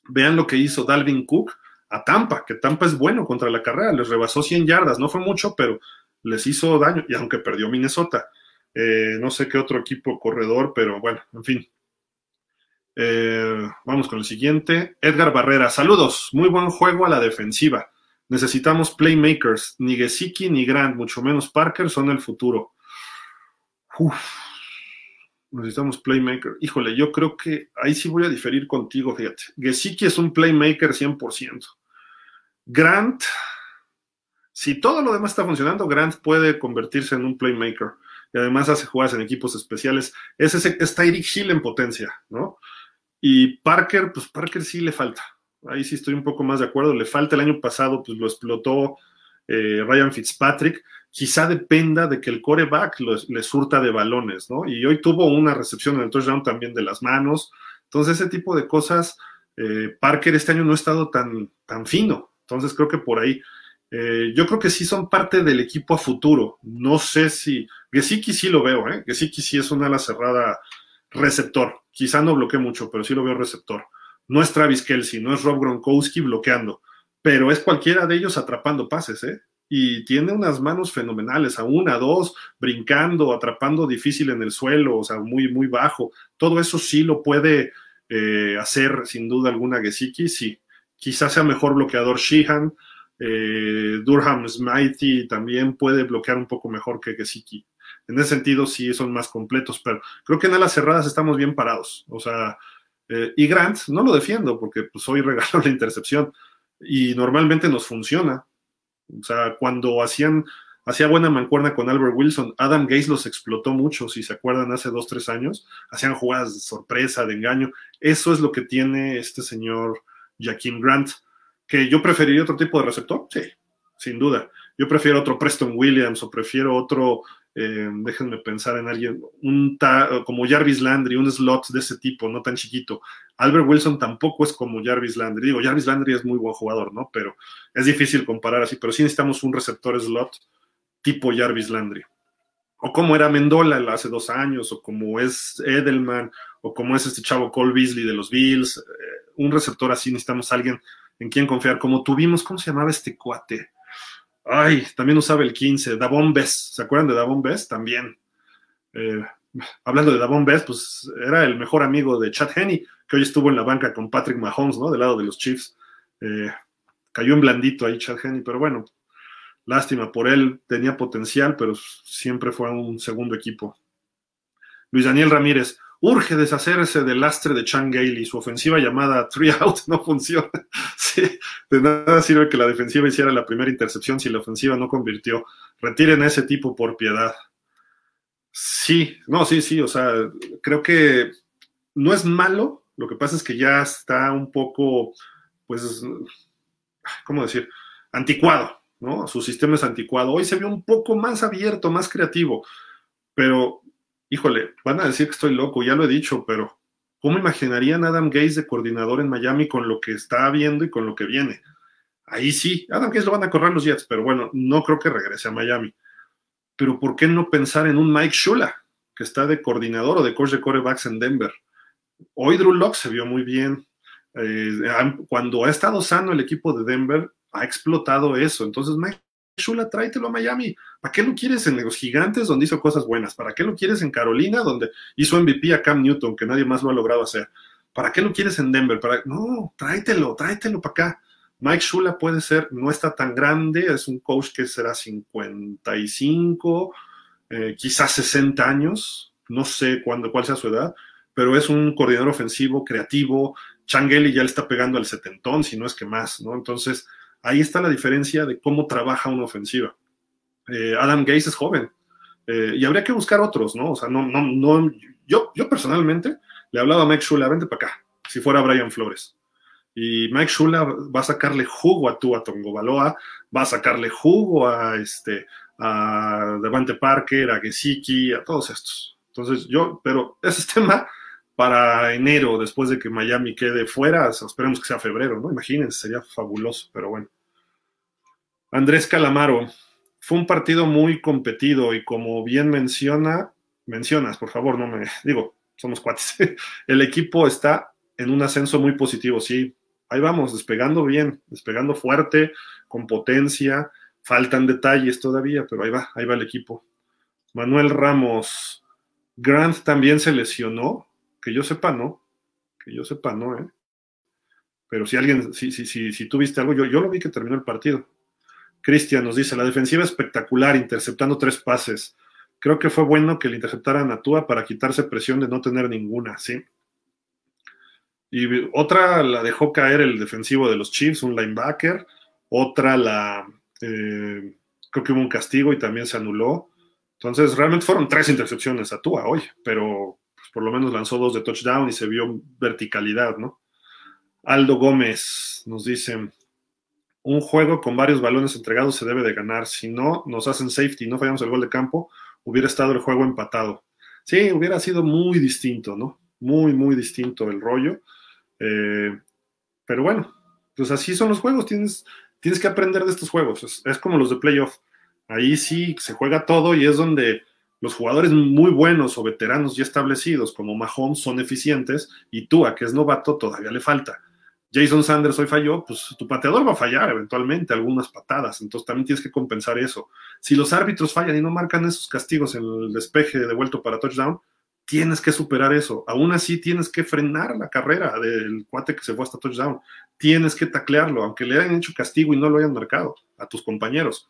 Vean lo que hizo Dalvin Cook a Tampa, que Tampa es bueno contra la carrera, les rebasó 100 yardas, no fue mucho, pero les hizo daño, y aunque perdió Minnesota. Eh, no sé qué otro equipo corredor, pero bueno, en fin. Eh, vamos con el siguiente. Edgar Barrera, saludos. Muy buen juego a la defensiva. Necesitamos playmakers. Ni Gesicki ni Grant, mucho menos Parker, son el futuro. Necesitamos playmaker. Híjole, yo creo que ahí sí voy a diferir contigo, fíjate. Gesicki es un playmaker 100%. Grant, si todo lo demás está funcionando, Grant puede convertirse en un playmaker. Y además hace jugadas en equipos especiales. Es, ese, es Tyreek Hill en potencia, ¿no? Y Parker, pues Parker sí le falta. Ahí sí estoy un poco más de acuerdo. Le falta el año pasado, pues lo explotó eh, Ryan Fitzpatrick. Quizá dependa de que el coreback le surta de balones, ¿no? Y hoy tuvo una recepción en el touchdown también de las manos. Entonces, ese tipo de cosas, eh, Parker este año no ha estado tan, tan fino. Entonces, creo que por ahí. Eh, yo creo que sí son parte del equipo a futuro. No sé si. Gesicki sí lo veo, ¿eh? Gesicki sí es una ala cerrada receptor. Quizá no bloquee mucho, pero sí lo veo receptor. No es Travis Kelsey, no es Rob Gronkowski bloqueando, pero es cualquiera de ellos atrapando pases, ¿eh? Y tiene unas manos fenomenales, a una, dos, brincando, atrapando difícil en el suelo, o sea, muy, muy bajo. Todo eso sí lo puede eh, hacer sin duda alguna Gesicki, sí. Quizás sea mejor bloqueador Sheehan, eh, Durham Smithy también puede bloquear un poco mejor que Gesicki. En ese sentido, sí son más completos, pero creo que en alas cerradas estamos bien parados. O sea, eh, y Grant, no lo defiendo porque pues, hoy regaló la intercepción y normalmente nos funciona. O sea, cuando hacían, hacía buena mancuerna con Albert Wilson, Adam Gaze los explotó mucho, si se acuerdan, hace dos, tres años. Hacían jugadas de sorpresa, de engaño. Eso es lo que tiene este señor Jaquim Grant. ¿Que yo preferiría otro tipo de receptor? Sí, sin duda. Yo prefiero otro Preston Williams o prefiero otro eh, déjenme pensar en alguien, un como Jarvis Landry, un slot de ese tipo, no tan chiquito. Albert Wilson tampoco es como Jarvis Landry. Digo, Jarvis Landry es muy buen jugador, ¿no? Pero es difícil comparar así, pero sí necesitamos un receptor slot tipo Jarvis Landry. O como era Mendola hace dos años, o como es Edelman, o como es este chavo Cole Beasley de los Bills. Eh, un receptor así necesitamos alguien en quien confiar, como tuvimos, ¿cómo se llamaba este cuate? Ay, también usaba el 15, Davon Bess. ¿Se acuerdan de Davon Bess? También. Eh, hablando de Davon Bess, pues era el mejor amigo de Chad Henney, que hoy estuvo en la banca con Patrick Mahomes, ¿no? Del lado de los Chiefs. Eh, cayó en blandito ahí Chad Henney, pero bueno, lástima por él, tenía potencial, pero siempre fue un segundo equipo. Luis Daniel Ramírez, urge deshacerse del lastre de Chan y Su ofensiva llamada three out no funciona. de nada sirve que la defensiva hiciera la primera intercepción si la ofensiva no convirtió. Retiren a ese tipo por piedad. Sí, no, sí, sí, o sea, creo que no es malo, lo que pasa es que ya está un poco, pues, ¿cómo decir? Anticuado, ¿no? Su sistema es anticuado. Hoy se vio un poco más abierto, más creativo, pero híjole, van a decir que estoy loco, ya lo he dicho, pero ¿cómo imaginarían a Adam Gaze de coordinador en Miami con lo que está viendo y con lo que viene? Ahí sí, Adam Gaze lo van a correr los Jets, pero bueno, no creo que regrese a Miami. Pero ¿por qué no pensar en un Mike Shula, que está de coordinador o de coach de corebacks en Denver? Hoy Drew Locke se vio muy bien. Eh, cuando ha estado sano el equipo de Denver, ha explotado eso. Entonces, Mike Shula, tráetelo a Miami. ¿Para qué lo quieres en los gigantes donde hizo cosas buenas? ¿Para qué lo quieres en Carolina donde hizo MVP a Cam Newton, que nadie más lo ha logrado hacer? ¿Para qué lo quieres en Denver? ¿Para... No, tráetelo, tráetelo para acá. Mike Shula puede ser, no está tan grande, es un coach que será 55, eh, quizás 60 años, no sé cuándo, cuál sea su edad, pero es un coordinador ofensivo, creativo. Changeli ya le está pegando al setentón, si no es que más, ¿no? Entonces, Ahí está la diferencia de cómo trabaja una ofensiva. Eh, Adam Gaze es joven, Eh, y habría que buscar otros, ¿no? O sea, no, no, no, yo, yo personalmente le hablaba a Mike Shula, vente para acá, si fuera Brian Flores. Y Mike Shula va a sacarle jugo a Tua Tongobaloa, va a sacarle jugo a este a Devante Parker, a Gesicki, a todos estos. Entonces yo, pero ese es tema para enero, después de que Miami quede fuera, esperemos que sea febrero, ¿no? Imagínense, sería fabuloso, pero bueno. Andrés Calamaro, fue un partido muy competido y como bien menciona, mencionas, por favor, no me digo, somos cuates. El equipo está en un ascenso muy positivo, sí. Ahí vamos, despegando bien, despegando fuerte, con potencia. Faltan detalles todavía, pero ahí va, ahí va el equipo. Manuel Ramos, Grant también se lesionó, que yo sepa, no. Que yo sepa, no, ¿eh? Pero si alguien, si, si, si, si algo, yo, yo lo vi que terminó el partido. Cristian nos dice, la defensiva espectacular, interceptando tres pases. Creo que fue bueno que le interceptaran a Tua para quitarse presión de no tener ninguna, ¿sí? Y otra la dejó caer el defensivo de los Chiefs, un linebacker. Otra la, eh, creo que hubo un castigo y también se anuló. Entonces, realmente fueron tres intercepciones a Tua hoy, pero pues, por lo menos lanzó dos de touchdown y se vio verticalidad, ¿no? Aldo Gómez nos dice, un juego con varios balones entregados se debe de ganar. Si no, nos hacen safety y no fallamos el gol de campo, hubiera estado el juego empatado. Sí, hubiera sido muy distinto, ¿no? Muy, muy distinto el rollo. Eh, pero bueno, pues así son los juegos. Tienes, tienes que aprender de estos juegos. Es, como los de playoff. Ahí sí se juega todo y es donde los jugadores muy buenos o veteranos ya establecidos como Mahomes son eficientes y tú, a que es novato, todavía le falta. Jason Sanders hoy falló, pues tu pateador va a fallar eventualmente algunas patadas, entonces también tienes que compensar eso. Si los árbitros fallan y no marcan esos castigos en el despeje devuelto para touchdown, tienes que superar eso. Aún así tienes que frenar la carrera del cuate que se fue hasta touchdown. Tienes que taclearlo, aunque le hayan hecho castigo y no lo hayan marcado a tus compañeros.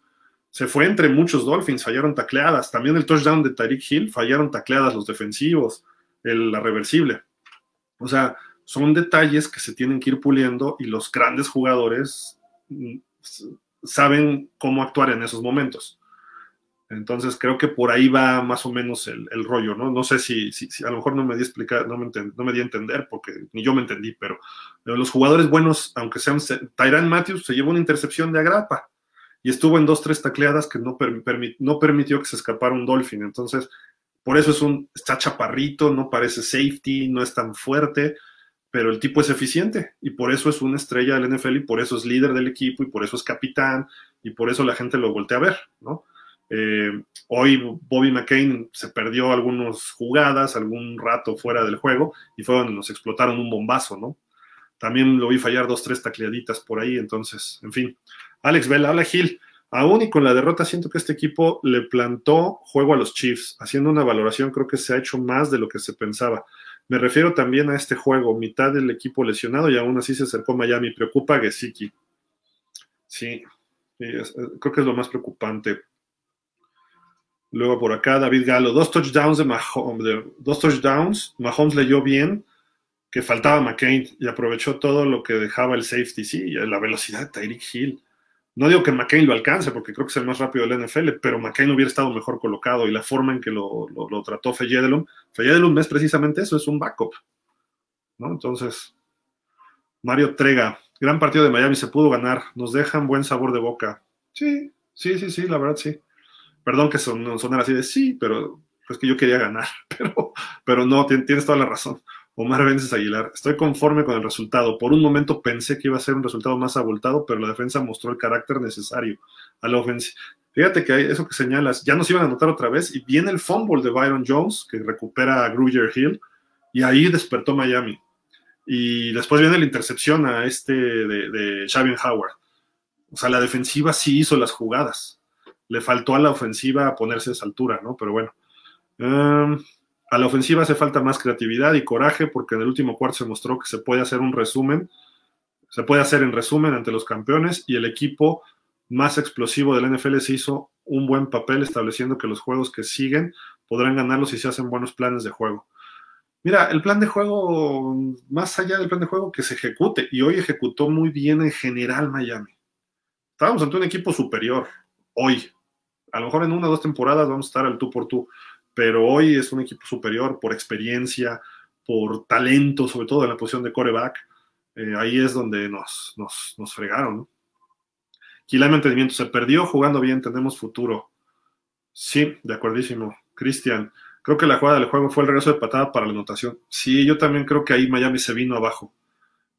Se fue entre muchos Dolphins, fallaron tacleadas. También el touchdown de Tyreek Hill, fallaron tacleadas los defensivos, el, la reversible. O sea, son detalles que se tienen que ir puliendo y los grandes jugadores mm, saben cómo actuar en esos momentos. Entonces creo que por ahí va más o menos el, rollo, ¿no? No sé si, si, a lo mejor no me di explicar, no me, no me di a entender, porque ni yo me entendí, pero, los jugadores buenos, aunque sean Tyran Matthews, se llevó una intercepción de agrapa y estuvo en dos, tres tacleadas que no, no permitió que se escapara un Dolphin. Entonces, por eso es un, está chaparrito, no parece safety, no es tan fuerte, pero el tipo es eficiente y por eso es una estrella del NFL y por eso es líder del equipo y por eso es capitán y por eso la gente lo voltea a ver, ¿no? Eh, hoy Bobby McCain se perdió algunas jugadas, algún rato fuera del juego y fue donde nos explotaron un bombazo, ¿no? También lo vi fallar dos, tres tacleaditas por ahí, entonces, en fin. Alex Bell, habla Gil. Aún y con la derrota, siento que este equipo le plantó juego a los Chiefs. Haciendo una valoración, creo que se ha hecho más de lo que se pensaba. Me refiero también a este juego, mitad del equipo lesionado y aún así se acercó Miami. Preocupa Gesicki. Sí, creo que es lo más preocupante. Luego por acá, David Galo, dos touchdowns de Mahomes, dos touchdowns, Mahomes leyó bien que faltaba McCain y aprovechó todo lo que dejaba el safety, sí, la velocidad de Tyreek Hill. No digo que McCain lo alcance, porque creo que es el más rápido del NFL, pero McCain hubiera estado mejor colocado y la forma en que lo, trató Feyedelum, Feyedelum es precisamente eso, es un backup. ¿no? Entonces, Mario Trega, gran partido de Miami, se pudo ganar, nos dejan buen sabor de boca. Sí, sí, sí, sí, la verdad sí. Perdón que son, sonar así de sí, pero es que yo quería ganar, pero, pero no, tienes toda la razón. Omar Vences Aguilar, estoy conforme con el resultado. Por un momento pensé que iba a ser un resultado más abultado, pero la defensa mostró el carácter necesario a la ofensiva. Fíjate que eso que señalas, ya nos iban a notar otra vez y viene el fumble de Byron Jones, que recupera a Gruger Hill, y ahí despertó Miami. Y después viene la intercepción a este de, de Howard. O sea, la defensiva sí hizo las jugadas. Le faltó a la ofensiva ponerse a esa altura, ¿no? Pero bueno. Um, a la ofensiva hace falta más creatividad y coraje porque en el último cuarto se mostró que se puede hacer un resumen, se puede hacer en resumen ante los campeones y el equipo más explosivo del NFL se hizo un buen papel estableciendo que los juegos que siguen podrán ganarlos si se hacen buenos planes de juego. Mira, el plan de juego, más allá del plan de juego, que se ejecute, y hoy ejecutó muy bien en general Miami. Estábamos ante un equipo superior, hoy, A lo mejor en una o dos temporadas vamos a estar al tú por tú, pero hoy es un equipo superior por experiencia, por talento, sobre todo en la posición de coreback. Eh, ahí es donde nos, nos, nos fregaron. ¿no? Mantenimiento se perdió jugando bien, tenemos futuro. Sí, de acuerdísimo. Cristian, creo que la jugada del juego fue el regreso de patada para la anotación. Sí, yo también creo que ahí Miami se vino abajo.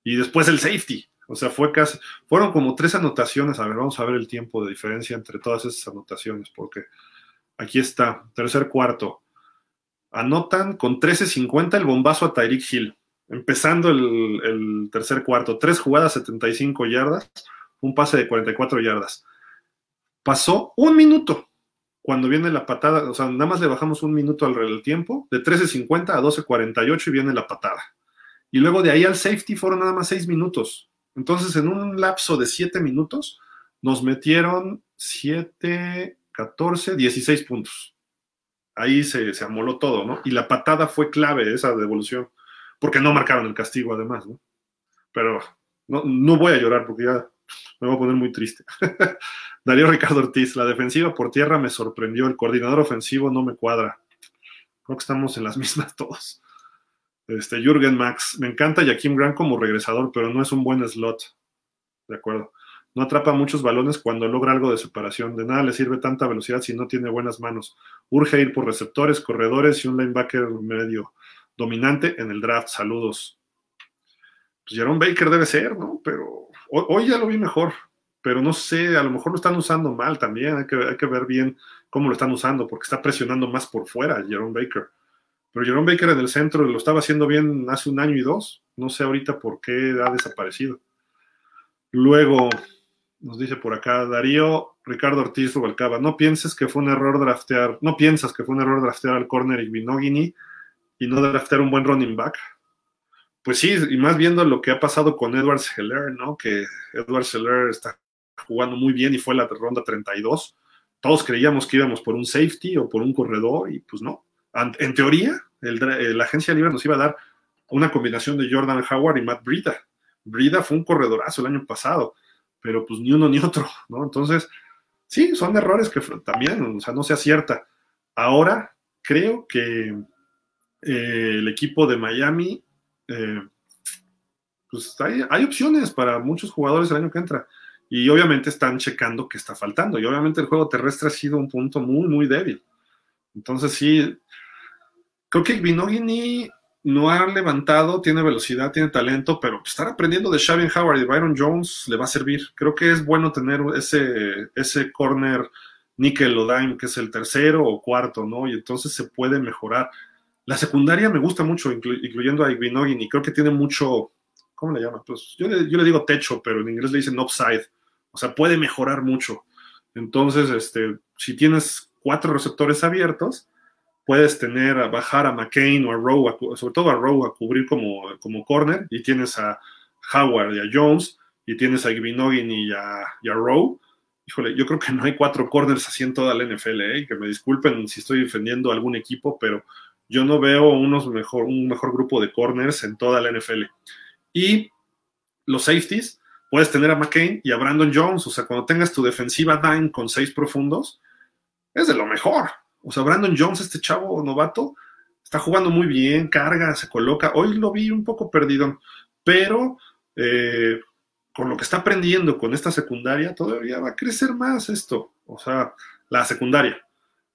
Y después el safety. O sea, fue casi, fueron como tres anotaciones. A ver, vamos a ver el tiempo de diferencia entre todas esas anotaciones, porque aquí está, tercer cuarto. Anotan con 13.50 el bombazo a Tyreek Hill, empezando el, tercer cuarto. Tres jugadas, 75 yardas, un pase de 44 yardas. Pasó un minuto cuando viene la patada, o sea, nada más le bajamos un minuto al tiempo, de 13.50 a 12.48 y viene la patada. Y luego de ahí al safety fueron nada más 6 minutos. Entonces, en un lapso de 7 minutos, nos metieron 7, 14, 16 puntos. Ahí se, se amoló todo, ¿no? Y la patada fue clave, esa devolución, porque no marcaron el castigo además, ¿no? Pero no, no voy a llorar porque ya me voy a poner muy triste. Darío Ricardo Ortiz, la defensiva por tierra me sorprendió, el coordinador ofensivo no me cuadra. Creo que estamos en las mismas todos. Este, Jürgen Max, me encanta Jaquim Grant como regresador, pero no es un buen slot. De acuerdo. No atrapa muchos balones cuando logra algo de separación. De nada le sirve tanta velocidad si no tiene buenas manos. Urge ir por receptores, corredores y un linebacker medio dominante en el draft. Saludos. Pues Jerome Baker debe ser, ¿no? Pero hoy ya lo vi mejor pero no sé, a lo mejor lo están usando mal también, hay que, hay que ver bien cómo lo están usando, porque está presionando más por fuera Jerome Baker. Pero Jerome Baker en el centro lo estaba haciendo bien hace un año y dos, no sé ahorita por qué ha desaparecido. Luego, nos dice por acá Darío Ricardo Ortiz Rubalcaba, no pienses que fue un error draftear, no piensas que fue un error draftear al corner y Binogini y no draftear un buen running back. Pues sí, y más viendo lo que ha pasado con Edward Seller, ¿no? Que Edward Seller está jugando muy bien y fue la ronda 32. Todos creíamos que íbamos por un safety o por un corredor y pues no. En teoría, el, la agencia libre nos iba a dar una combinación de Jordan Howard y Matt Brida. Brida fue un corredorazo el año pasado, pero pues ni uno ni otro, ¿no? Entonces, sí, son errores que también, o sea, no se acierta. Ahora creo que eh, el equipo de Miami, eh, pues hay, hay, opciones para muchos jugadores el año que entra. Y obviamente están checando qué está faltando. Y obviamente el juego terrestre ha sido un punto muy, muy débil. Entonces sí, creo que Binogini no ha levantado, tiene velocidad, tiene talento, pero estar aprendiendo de Xavier Howard y Byron Jones le va a servir. Creo que es bueno tener ese, ese corner nickel o dime, que es el tercero o cuarto, ¿no? Y entonces se puede mejorar. La secundaria me gusta mucho, incluyendo a Binogini. Creo que tiene mucho, ¿cómo le llama? Pues yo le, yo le digo techo, pero en inglés le dicen upside o sea, puede mejorar mucho. Entonces, este, si tienes cuatro receptores abiertos, puedes tener a bajar a McCain o a Rowe, sobre todo a Rowe, a cubrir como, como corner, y tienes a Howard y a Jones, y tienes a Gvinogin y a, y a Rowe. Híjole, yo creo que no hay cuatro corners así en toda la NFL, ¿eh? que me disculpen si estoy defendiendo a algún equipo, pero yo no veo unos mejor, un mejor grupo de corners en toda la NFL. Y los safeties, puedes tener a McCain y a Brandon Jones. O sea, cuando tengas tu defensiva dime con seis profundos, es de lo mejor. O sea, Brandon Jones, este chavo novato, está jugando muy bien, carga, se coloca. Hoy lo vi un poco perdido, pero eh, con lo que está aprendiendo con esta secundaria, todavía va a crecer más esto. O sea, la secundaria.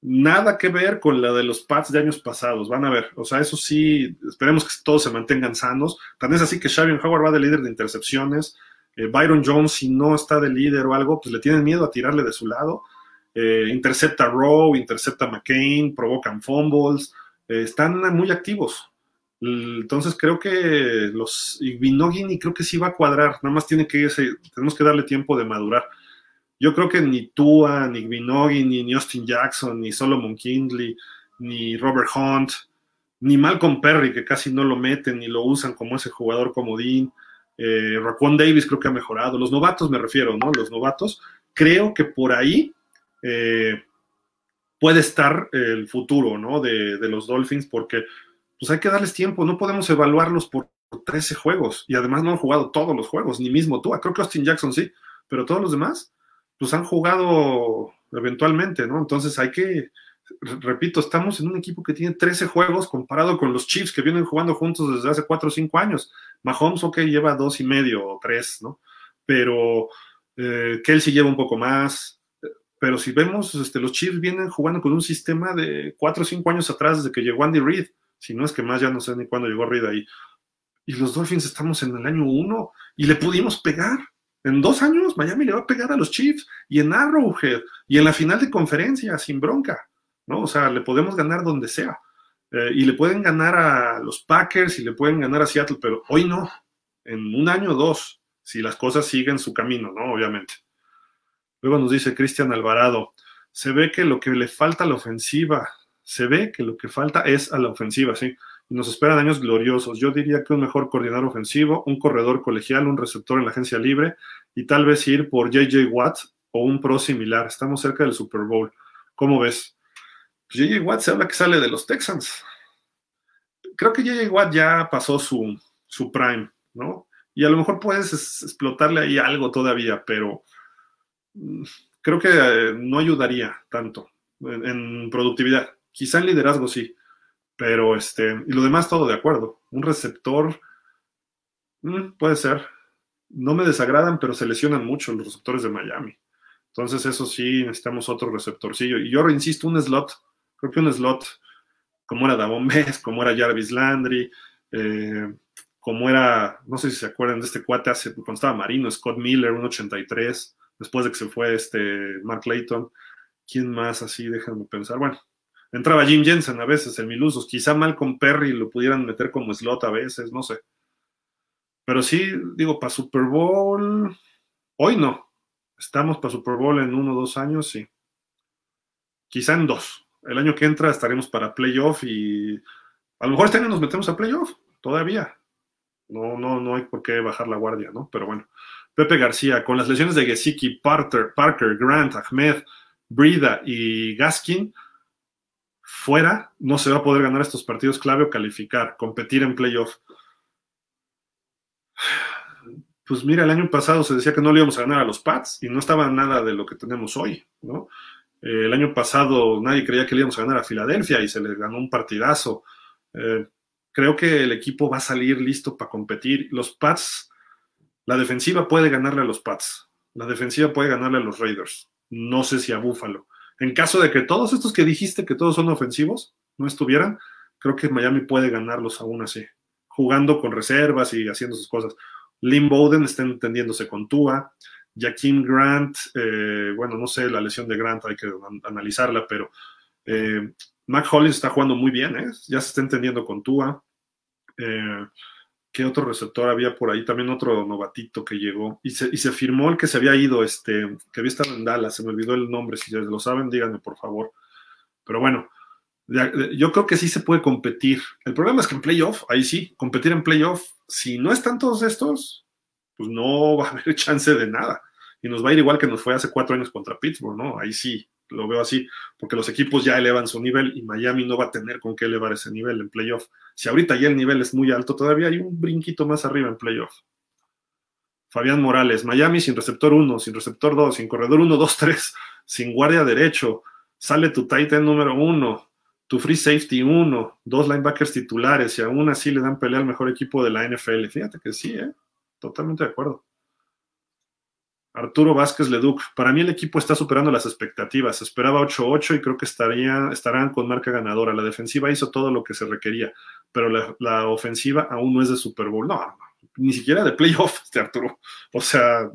Nada que ver con la de los Pats de años pasados, van a ver. O sea, eso sí, esperemos que todos se mantengan sanos. Tan es así que Xavier Howard va de líder de intercepciones, eh, Byron Jones, si no está de líder o algo, pues le tienen miedo a tirarle de su lado. Eh, intercepta Rowe, intercepta McCain, provocan fumbles, eh, están muy activos. Entonces creo que los Vinogini creo que sí va a cuadrar, nada más tiene que tenemos que darle tiempo de madurar. Yo creo que ni Tua, ni Vinogini, ni Austin Jackson, ni Solomon Kindley, ni Robert Hunt, ni Malcolm Perry, que casi no lo meten ni lo usan como ese jugador comodín, eh, Davis creo que ha mejorado. Los novatos me refiero, ¿no? Los novatos. Creo que por ahí eh, puede estar el futuro, ¿no? De, los Dolphins, porque pues hay que darles tiempo. No podemos evaluarlos por 13 juegos. Y además no han jugado todos los juegos, ni mismo tú. Creo que Austin Jackson sí, pero todos los demás, pues han jugado eventualmente, ¿no? Entonces hay que, repito, estamos en un equipo que tiene 13 juegos comparado con los Chiefs que vienen jugando juntos desde hace 4 o 5 años. Mahomes, ok, lleva dos y medio o tres, ¿no? Pero eh, Kelsey lleva un poco más. Pero si vemos, este, los Chiefs vienen jugando con un sistema de 4 o 5 años atrás desde que llegó Andy Reid. Si no es que más, ya no sé ni cuándo llegó Reid ahí. Y los Dolphins estamos en el año 1 y le pudimos pegar. En dos años Miami le va a pegar a los Chiefs y en Arrowhead y en la final de conferencia sin bronca, ¿no? O sea, le podemos ganar donde sea. Eh, y le pueden ganar a los Packers y le pueden ganar a Seattle, pero hoy no. En un año o dos, si las cosas siguen su camino, ¿no? Obviamente. Luego nos dice Cristian Alvarado, se ve que lo que le falta a la ofensiva, se ve que lo que falta es a la ofensiva, ¿sí? Nos esperan años gloriosos. Yo diría que un mejor coordinador ofensivo, un corredor colegial, un receptor en la agencia libre y tal vez ir por JJ Watt o un pro similar. Estamos cerca del Super Bowl. ¿Cómo ves? Pues JJ Watt se habla que sale de los Texans. Creo que JJ Watt ya pasó su, su prime, ¿no? Y a lo mejor puedes explotarle ahí algo todavía, pero creo que eh, no ayudaría tanto en, productividad. Quizá en liderazgo sí pero este, y lo demás todo de acuerdo. Un receptor, mm, puede ser. No me desagradan, pero se lesionan mucho los receptores de Miami. Entonces, eso sí, necesitamos otro receptorcillo. Y yo insisto, un slot, creo que un slot, como era Davon Bess, como era Jarvis Landry, eh, como era, no sé si se acuerdan de este cuate hace, cuando estaba Marino, Scott Miller, un 83, después de que se fue este Mark Layton. ¿Quién más así? Déjenme pensar. Bueno, Entraba Jim Jensen a veces en mil usos. Quizá Malcolm Perry lo pudieran meter como slot a veces, no sé. Pero sí, digo, para Super Bowl, hoy no. Estamos para Super Bowl en uno o dos años, sí. Quizá en dos. El año que entra estaremos para playoff y a lo mejor este año nos metemos a playoff, todavía. No, no, no hay por qué bajar la guardia, ¿no? Pero bueno. Pepe García, con las lesiones de Gesicki, Parker, Grant, Ahmed, Brida y Gaskin, fuera, no se va a poder ganar estos partidos clave o calificar, competir en playoff. Pues mira, el año pasado se decía que no le íbamos a ganar a los Pats y no estaba nada de lo que tenemos hoy, ¿no? Eh, el año pasado nadie creía que le íbamos a ganar a Filadelfia y se le ganó un partidazo. Eh, creo que el equipo va a salir listo para competir. Los Pats, la defensiva puede ganarle a los Pats, la defensiva puede ganarle a los Raiders. No sé si a Buffalo. En caso de que todos estos que dijiste que todos son ofensivos no estuvieran, creo que Miami puede ganarlos aún así, jugando con reservas y haciendo sus cosas. Lynn Bowden está entendiéndose con Tua. Jaquim Grant, eh, bueno, no sé la lesión de Grant, hay que analizarla, pero eh, Mac Hollins está jugando muy bien, ¿eh? ya se está entendiendo con Tua. Eh, ¿Qué otro receptor había por ahí? También otro novatito que llegó. Y se, y se firmó el que se había ido, este, que había estado en Dallas. Se me olvidó el nombre. Si lo saben, díganme, por favor. Pero bueno, yo creo que sí se puede competir. El problema es que en playoff, ahí sí, competir en playoff, si no están todos estos, pues no va a haber chance de nada. Y nos va a ir igual que nos fue hace cuatro años contra Pittsburgh, ¿no? Ahí sí, lo veo así, porque los equipos ya elevan su nivel y Miami no va a tener con qué elevar ese nivel en playoff. Si ahorita ya el nivel es muy alto, todavía hay un brinquito más arriba en playoff. Fabián Morales, Miami sin receptor 1, sin receptor 2, sin corredor 1, 2, 3, sin guardia derecho, sale tu Titan número 1, tu free safety 1, dos linebackers titulares y aún así le dan pelea al mejor equipo de la NFL. Fíjate que sí, ¿eh? totalmente de acuerdo. Arturo Vázquez Leduc, para mí el equipo está superando las expectativas. Esperaba 8-8 y creo que estaría, estarán con marca ganadora. La defensiva hizo todo lo que se requería, pero la, ofensiva aún no es de Super Bowl. No, ni siquiera de playoff, este Arturo. O sea,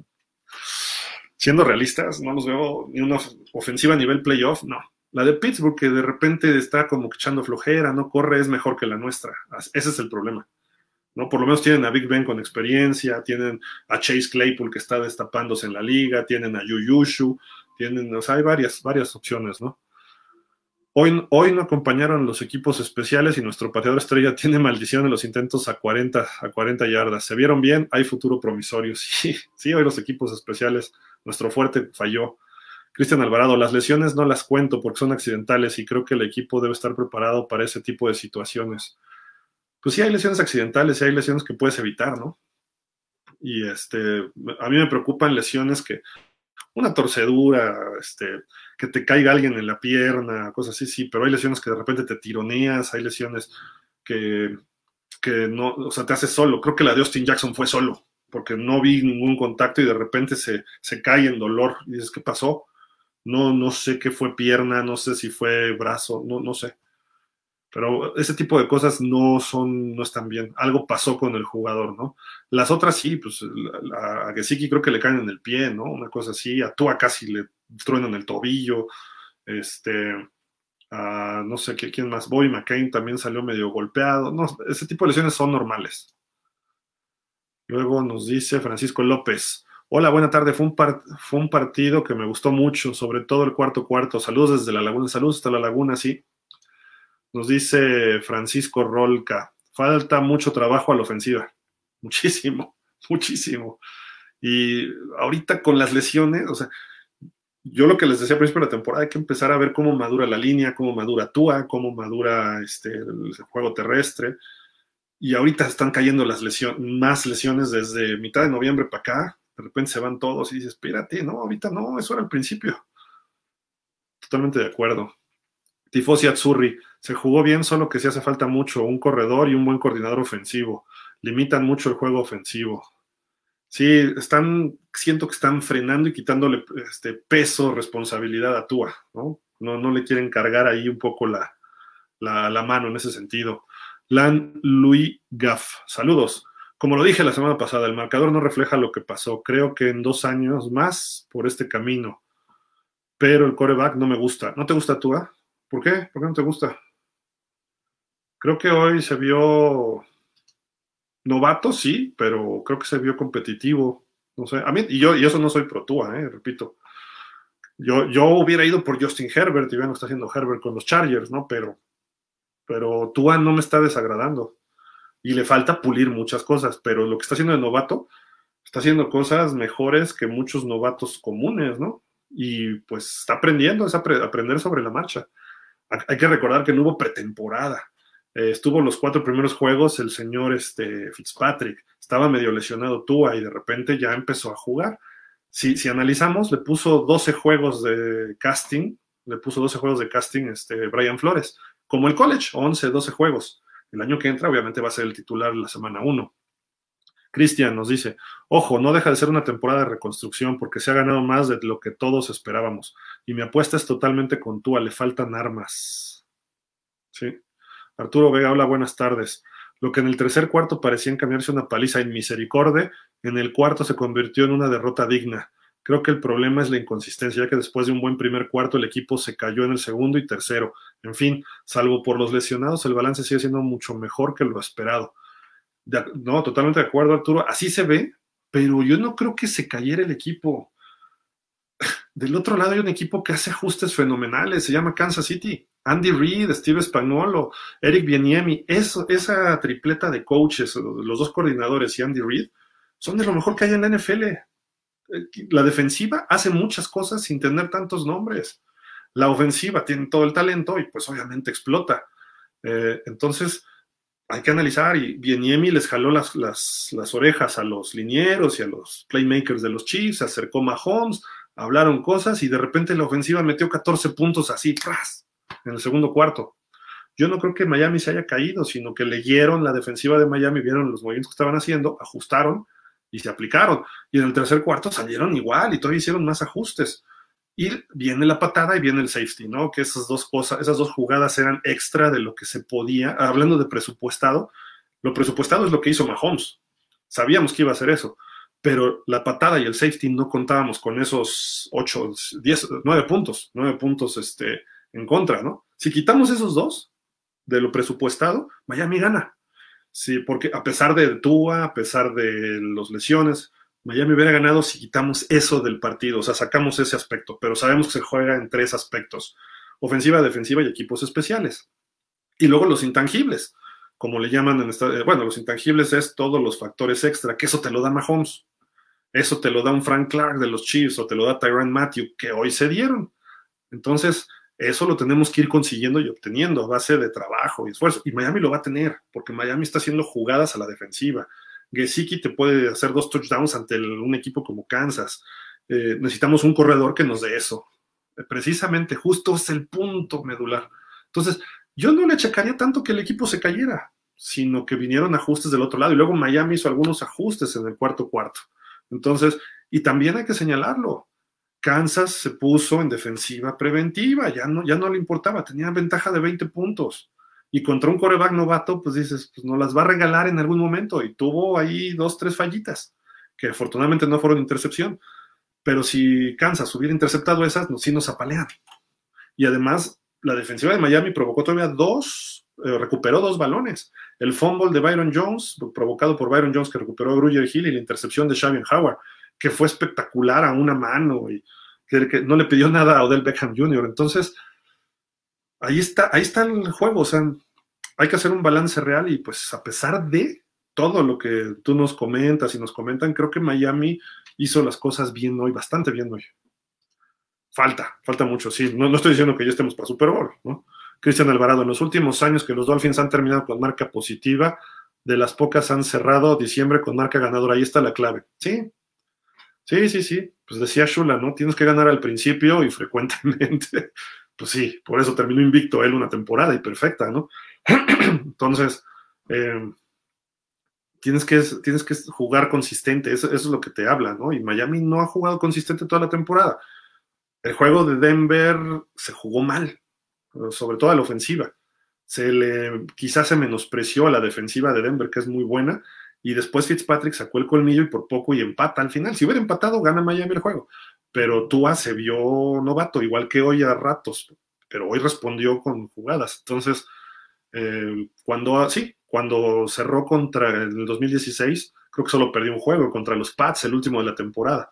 siendo realistas, no los veo ni una ofensiva a nivel playoff, no. La de Pittsburgh, que de repente está como echando flojera, no corre, es mejor que la nuestra. Ese es el problema. ¿No? Por lo menos tienen a Big Ben con experiencia, tienen a Chase Claypool que está destapándose en la liga, tienen a Yuyushu, tienen, o sea, hay varias, varias opciones, ¿no? Hoy, hoy no acompañaron los equipos especiales y nuestro pateador estrella tiene maldición en los intentos a 40, a 40 yardas. ¿Se vieron bien? Hay futuro promisorio. Sí, sí, hoy los equipos especiales, nuestro fuerte falló. Cristian Alvarado, las lesiones no las cuento porque son accidentales y creo que el equipo debe estar preparado para ese tipo de situaciones pues sí hay lesiones accidentales y hay lesiones que puedes evitar, ¿no? Y este, a mí me preocupan lesiones que, una torcedura, este, que te caiga alguien en la pierna, cosas así, sí, pero hay lesiones que de repente te tironeas, hay lesiones que, que no, o sea, te haces solo. Creo que la de Austin Jackson fue solo, porque no vi ningún contacto y de repente se, se cae en dolor. Y dices, ¿qué pasó? No, no sé qué fue pierna, no sé si fue brazo, no, no sé. Pero ese tipo de cosas no son, no están bien. Algo pasó con el jugador, ¿no? Las otras sí, pues a Gesicki creo que le caen en el pie, ¿no? Una cosa así, a Tua casi le truenan el tobillo, este, no sé quién más, Bobby McCain también salió medio golpeado, no, ese tipo de lesiones son normales. Luego nos dice Francisco López, hola, buena tarde, fue un, fue un partido que me gustó mucho, sobre todo el cuarto cuarto, saludos desde la laguna, saludos hasta la laguna, sí. Nos dice Francisco Rolca, falta mucho trabajo a la ofensiva, muchísimo, muchísimo. Y ahorita con las lesiones, o sea, yo lo que les decía al principio de la temporada, hay que empezar a ver cómo madura la línea, cómo madura Tua, cómo madura este, el juego terrestre. Y ahorita están cayendo las lesiones, más lesiones desde mitad de noviembre para acá. De repente se van todos y dices, espérate, no, ahorita no, eso era el principio. Totalmente de acuerdo. Tifosi Azzurri, se jugó bien, solo que sí hace falta mucho, un corredor y un buen coordinador ofensivo. Limitan mucho el juego ofensivo. Sí, están, siento que están frenando y quitándole este peso, responsabilidad a Tua, ¿no? No, no le quieren cargar ahí un poco la, la, mano en ese sentido. Lan Louis Gaff, saludos. Como lo dije la semana pasada, el marcador no refleja lo que pasó. Creo que en dos años más por este camino. Pero el coreback no me gusta. ¿No te gusta Tua? ¿Por qué? ¿Por qué no te gusta? Creo que hoy se vio novato, sí, pero creo que se vio competitivo. No sé, a mí, y yo, y eso no soy pro Tua, eh, repito. Yo, yo hubiera ido por Justin Herbert y vean lo está haciendo Herbert con los Chargers, ¿no? Pero, pero Tua no me está desagradando. Y le falta pulir muchas cosas, pero lo que está haciendo de novato, está haciendo cosas mejores que muchos novatos comunes, ¿no? Y pues está aprendiendo, es aprender sobre la marcha. Hay que recordar que no hubo pretemporada. Eh, estuvo los cuatro primeros juegos el señor este, Fitzpatrick, estaba medio lesionado Tua y de repente ya empezó a jugar. Si, si analizamos, le puso 12 juegos de casting, le puso 12 juegos de casting este, Brian Flores, como el college, 11, 12 juegos. El año que entra obviamente va a ser el titular la semana 1. Cristian nos dice, ojo, no deja de ser una temporada de reconstrucción porque se ha ganado más de lo que todos esperábamos. Y mi apuesta es totalmente con Tua, le faltan armas. Sí. Arturo Vega, hola, buenas tardes. Lo que en el tercer cuarto parecía encaminarse una paliza en misericordia, en el cuarto se convirtió en una derrota digna. Creo que el problema es la inconsistencia, ya que después de un buen primer cuarto el equipo se cayó en el segundo y tercero. En fin, salvo por los lesionados, el balance sigue siendo mucho mejor que lo esperado. No, totalmente de acuerdo, Arturo. Así se ve, pero yo no creo que se cayera el equipo. Del otro lado hay un equipo que hace ajustes fenomenales, se llama Kansas City. Andy Reid, Steve Spagnolo, Eric Bieniemi, esa tripleta de coaches, los dos coordinadores y Andy Reid, son de lo mejor que hay en la NFL. Eh, la defensiva hace muchas cosas sin tener tantos nombres. La ofensiva tiene todo el talento y pues obviamente explota. Eh, entonces hay que analizar y Bieniemi les jaló las, las, orejas a los linieros y a los playmakers de los Chiefs, se acercó Mahomes, hablaron cosas y de repente la ofensiva metió 14 puntos así, ¡tras! en el segundo cuarto. Yo no creo que Miami se haya caído, sino que leyeron la defensiva de Miami, vieron los movimientos que estaban haciendo, ajustaron y se aplicaron. Y en el tercer cuarto salieron igual y todavía hicieron más ajustes. Y viene la patada y viene el safety, ¿no? Que esas dos cosas, esas dos jugadas eran extra de lo que se podía. Hablando de presupuestado, lo presupuestado es lo que hizo Mahomes. Sabíamos que iba a hacer eso, pero la patada y el safety no contábamos con esos 8, 10, 9 puntos, 9 puntos este, en contra, ¿no? Si quitamos esos dos de lo presupuestado, Miami gana. Sí, porque a pesar de Tua, a pesar de los lesiones, Miami hubiera ganado si quitamos eso del partido, o sea, sacamos ese aspecto, pero sabemos que se juega en tres aspectos, ofensiva, defensiva y equipos especiales. Y luego los intangibles, como le llaman en esta, eh, bueno, los intangibles es todos los factores extra, que eso te lo da Mahomes, eso te lo da un Frank Clark de los Chiefs o te lo da Tyron Matthew, que hoy se dieron. Entonces, eso lo tenemos que ir consiguiendo y obteniendo a base de trabajo y esfuerzo. Y Miami lo va a tener, porque Miami está haciendo jugadas a la defensiva. Gesicki te puede hacer dos touchdowns ante un equipo como Kansas. Eh, necesitamos un corredor que nos dé eso. precisamente, justo es el punto medular. Entonces, yo no le checaría tanto que el equipo se cayera, sino que vinieron ajustes del otro lado y luego Miami hizo algunos ajustes en el cuarto cuarto. Entonces, y también hay que señalarlo, Kansas se puso en defensiva preventiva, ya no, ya no le importaba, tenía ventaja de 20 puntos. Y contra un coreback novato, pues dices, pues no las va a regalar en algún momento. Y tuvo ahí dos, tres fallitas, que afortunadamente no fueron intercepción. Pero si Kansas hubiera interceptado esas, sí nos apalean. Y además, la defensiva de Miami provocó todavía dos, eh, recuperó dos balones. El fumble de Byron Jones, provocado por Byron Jones, que recuperó a Gruyer Hill, y la intercepción de Xavier Howard que fue espectacular a una mano y que, no le pidió nada a Odell Beckham Jr. Entonces, ahí está, ahí está el juego. O sea, hay que hacer un balance real y pues a pesar de todo lo que tú nos comentas y nos comentan, creo que Miami hizo las cosas bien hoy, bastante bien hoy. Falta, falta mucho, sí. No, no estoy diciendo que ya estemos para Super Bowl, ¿no? Cristian Alvarado, en los últimos años que los Dolphins han terminado con marca positiva, de las pocas han cerrado diciembre con marca ganadora. Ahí está la clave. Sí, Sí, sí, sí. Pues decía Shula, ¿no? Tienes que ganar al principio y frecuentemente. Pues sí, por eso terminó invicto él una temporada y perfecta, ¿no? Entonces, eh, tienes, que, tienes que jugar consistente, eso, es lo que te habla, ¿no? Y Miami no ha jugado consistente toda la temporada. El juego de Denver se jugó mal, sobre todo a la ofensiva. Se le, quizás se menospreció a la defensiva de Denver, que es muy buena, y después Fitzpatrick sacó el colmillo y por poco y empata al final. Si hubiera empatado, gana Miami el juego. Pero Tua se vio novato, igual que hoy a ratos, pero hoy respondió con jugadas. Entonces, eh, cuando, sí, cuando cerró contra el 2016, creo que solo perdió un juego contra los Pats, el último de la temporada,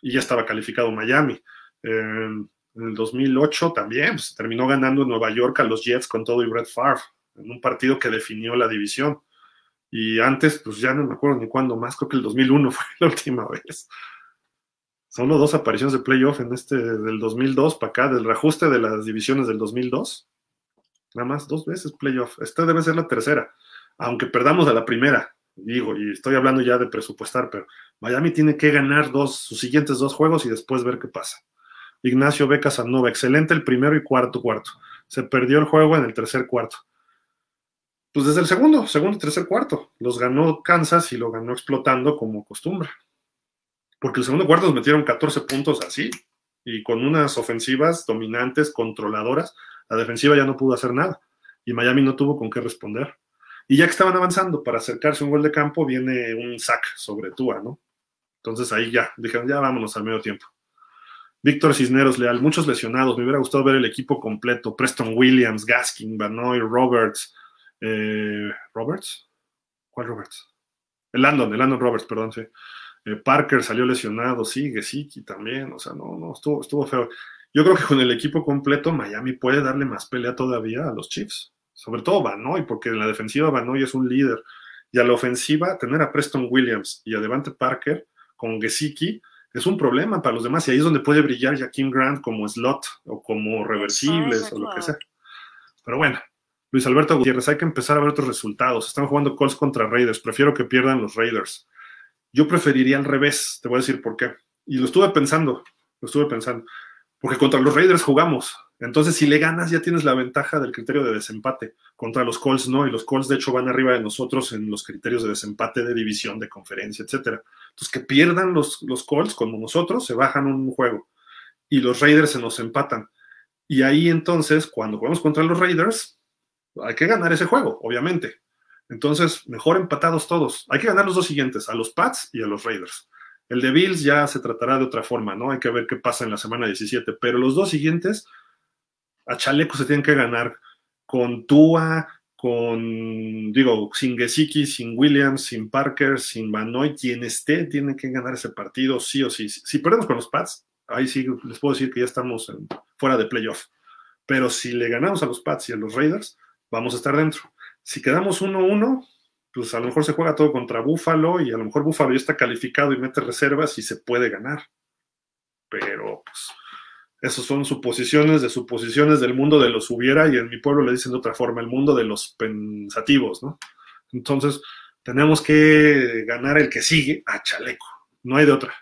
y ya estaba calificado Miami. en el 2008 también pues, terminó ganando en Nueva York a los Jets con todo y Brett Favre, en un partido que definió la división. Y antes, pues ya no me acuerdo ni cuándo más, creo que el 2001 fue la última vez. Solo dos apariciones de playoff en este del 2002 para acá, del reajuste de las divisiones del 2002. Nada más dos veces playoff. Esta debe ser la tercera, aunque perdamos a la primera. Digo, y estoy hablando ya de presupuestar, pero Miami tiene que ganar dos, sus siguientes dos juegos y después ver qué pasa. Ignacio Beca Sanova, excelente el primero y cuarto cuarto. Se perdió el juego en el tercer cuarto. Pues desde el segundo, segundo, tercer, cuarto. Los ganó Kansas y lo ganó explotando como costumbre. Porque el segundo cuarto nos metieron 14 puntos así y con unas ofensivas dominantes, controladoras. La defensiva ya no pudo hacer nada y Miami no tuvo con qué responder. Y ya que estaban avanzando para acercarse a un gol de campo, viene un sack sobre Tua, ¿no? Entonces ahí ya, dijeron, ya vámonos al medio tiempo. Víctor Cisneros Leal, muchos lesionados. Me hubiera gustado ver el equipo completo. Preston Williams, Gaskin, Banoy, Roberts, eh, Roberts. ¿Cuál Roberts? El Landon, el Landon Roberts, perdón, sí. Eh, Parker salió lesionado, sí, Gesicki también, o sea, no, no, estuvo, estuvo feo. Yo creo que con el equipo completo, Miami puede darle más pelea todavía a los Chiefs. Sobre todo Banoy, porque en la defensiva Banoy es un líder. Y a la ofensiva, tener a Preston Williams y a Devante Parker con Gesicki es un problema para los demás. Y ahí es donde puede brillar Jaquim Grant como slot o como reversibles o lo que sea. Pero bueno, Luis Alberto Gutiérrez, hay que empezar a ver otros resultados. Están jugando Colts contra Raiders. Prefiero que pierdan los Raiders. Yo preferiría al revés. Te voy a decir por qué. Y lo estuve pensando. Lo estuve pensando. Porque contra los Raiders jugamos. Entonces, si le ganas, ya tienes la ventaja del criterio de desempate. Contra los Colts no. Y los Colts, de hecho, van arriba de nosotros en los criterios de desempate de división, de conferencia, etcétera. Entonces, que pierdan los, los Colts como nosotros, se bajan un juego. Y los Raiders se nos empatan. Y ahí entonces, cuando jugamos contra los Raiders, hay que ganar ese juego, obviamente. Entonces, mejor empatados todos. Hay que ganar los dos siguientes, a los Pats y a los Raiders. El de Bills ya se tratará de otra forma, ¿no? Hay que ver qué pasa en la semana 17. Pero los dos siguientes, a Chaleco se tienen que ganar con Tua, con, digo, sin Gesicki, sin Williams, sin Parker, sin Manoy, quien esté, tiene que ganar ese partido sí o sí. Si perdemos con los Pats, ahí sí les puedo decir que ya estamos fuera de playoff. Pero si le ganamos a los Pats y a los Raiders, vamos a estar dentro. Si quedamos 1-1, pues a lo mejor se juega todo contra Búfalo y a lo mejor Búfalo ya está calificado y mete reservas y se puede ganar. Pero pues esas son suposiciones de suposiciones del mundo de los hubiera y en mi pueblo le dicen de otra forma, el mundo de los pensativos, ¿no? Entonces, tenemos que ganar el que sigue a chaleco, no hay de otra.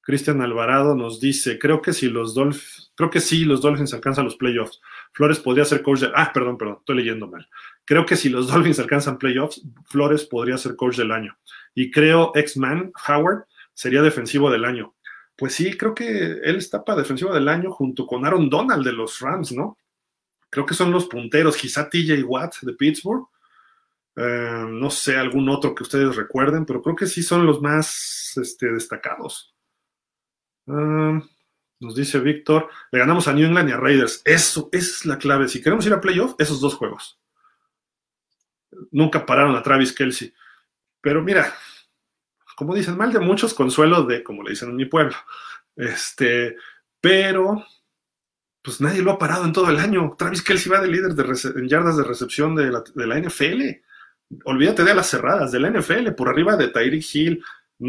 Cristian Alvarado nos dice, creo que si los Dolphins Creo que sí, los Dolphins alcanzan los playoffs. Flores podría ser coach del... Ah, perdón, perdón, estoy leyendo mal. Creo que si los Dolphins alcanzan playoffs, Flores podría ser coach del año. Y creo X-Man, Howard, sería defensivo del año. Pues sí, creo que él está para defensivo del año junto con Aaron Donald de los Rams, ¿no? Creo que son los punteros, quizá TJ Watt de Pittsburgh. Eh, no sé, algún otro que ustedes recuerden, pero creo que sí son los más este, destacados. Ah, nos dice Víctor, le ganamos a New England y a Raiders. Eso, esa es la clave. Si queremos ir a playoff, esos dos juegos. Nunca pararon a Travis Kelsey. Pero mira, como dicen, mal de muchos, consuelo de, como le dicen en mi pueblo. Este, pero, pues nadie lo ha parado en todo el año. Travis Kelsey va de líder de en yardas de recepción de la, NFL. Olvídate de las cerradas, de la NFL, por arriba de Tyreek Hill.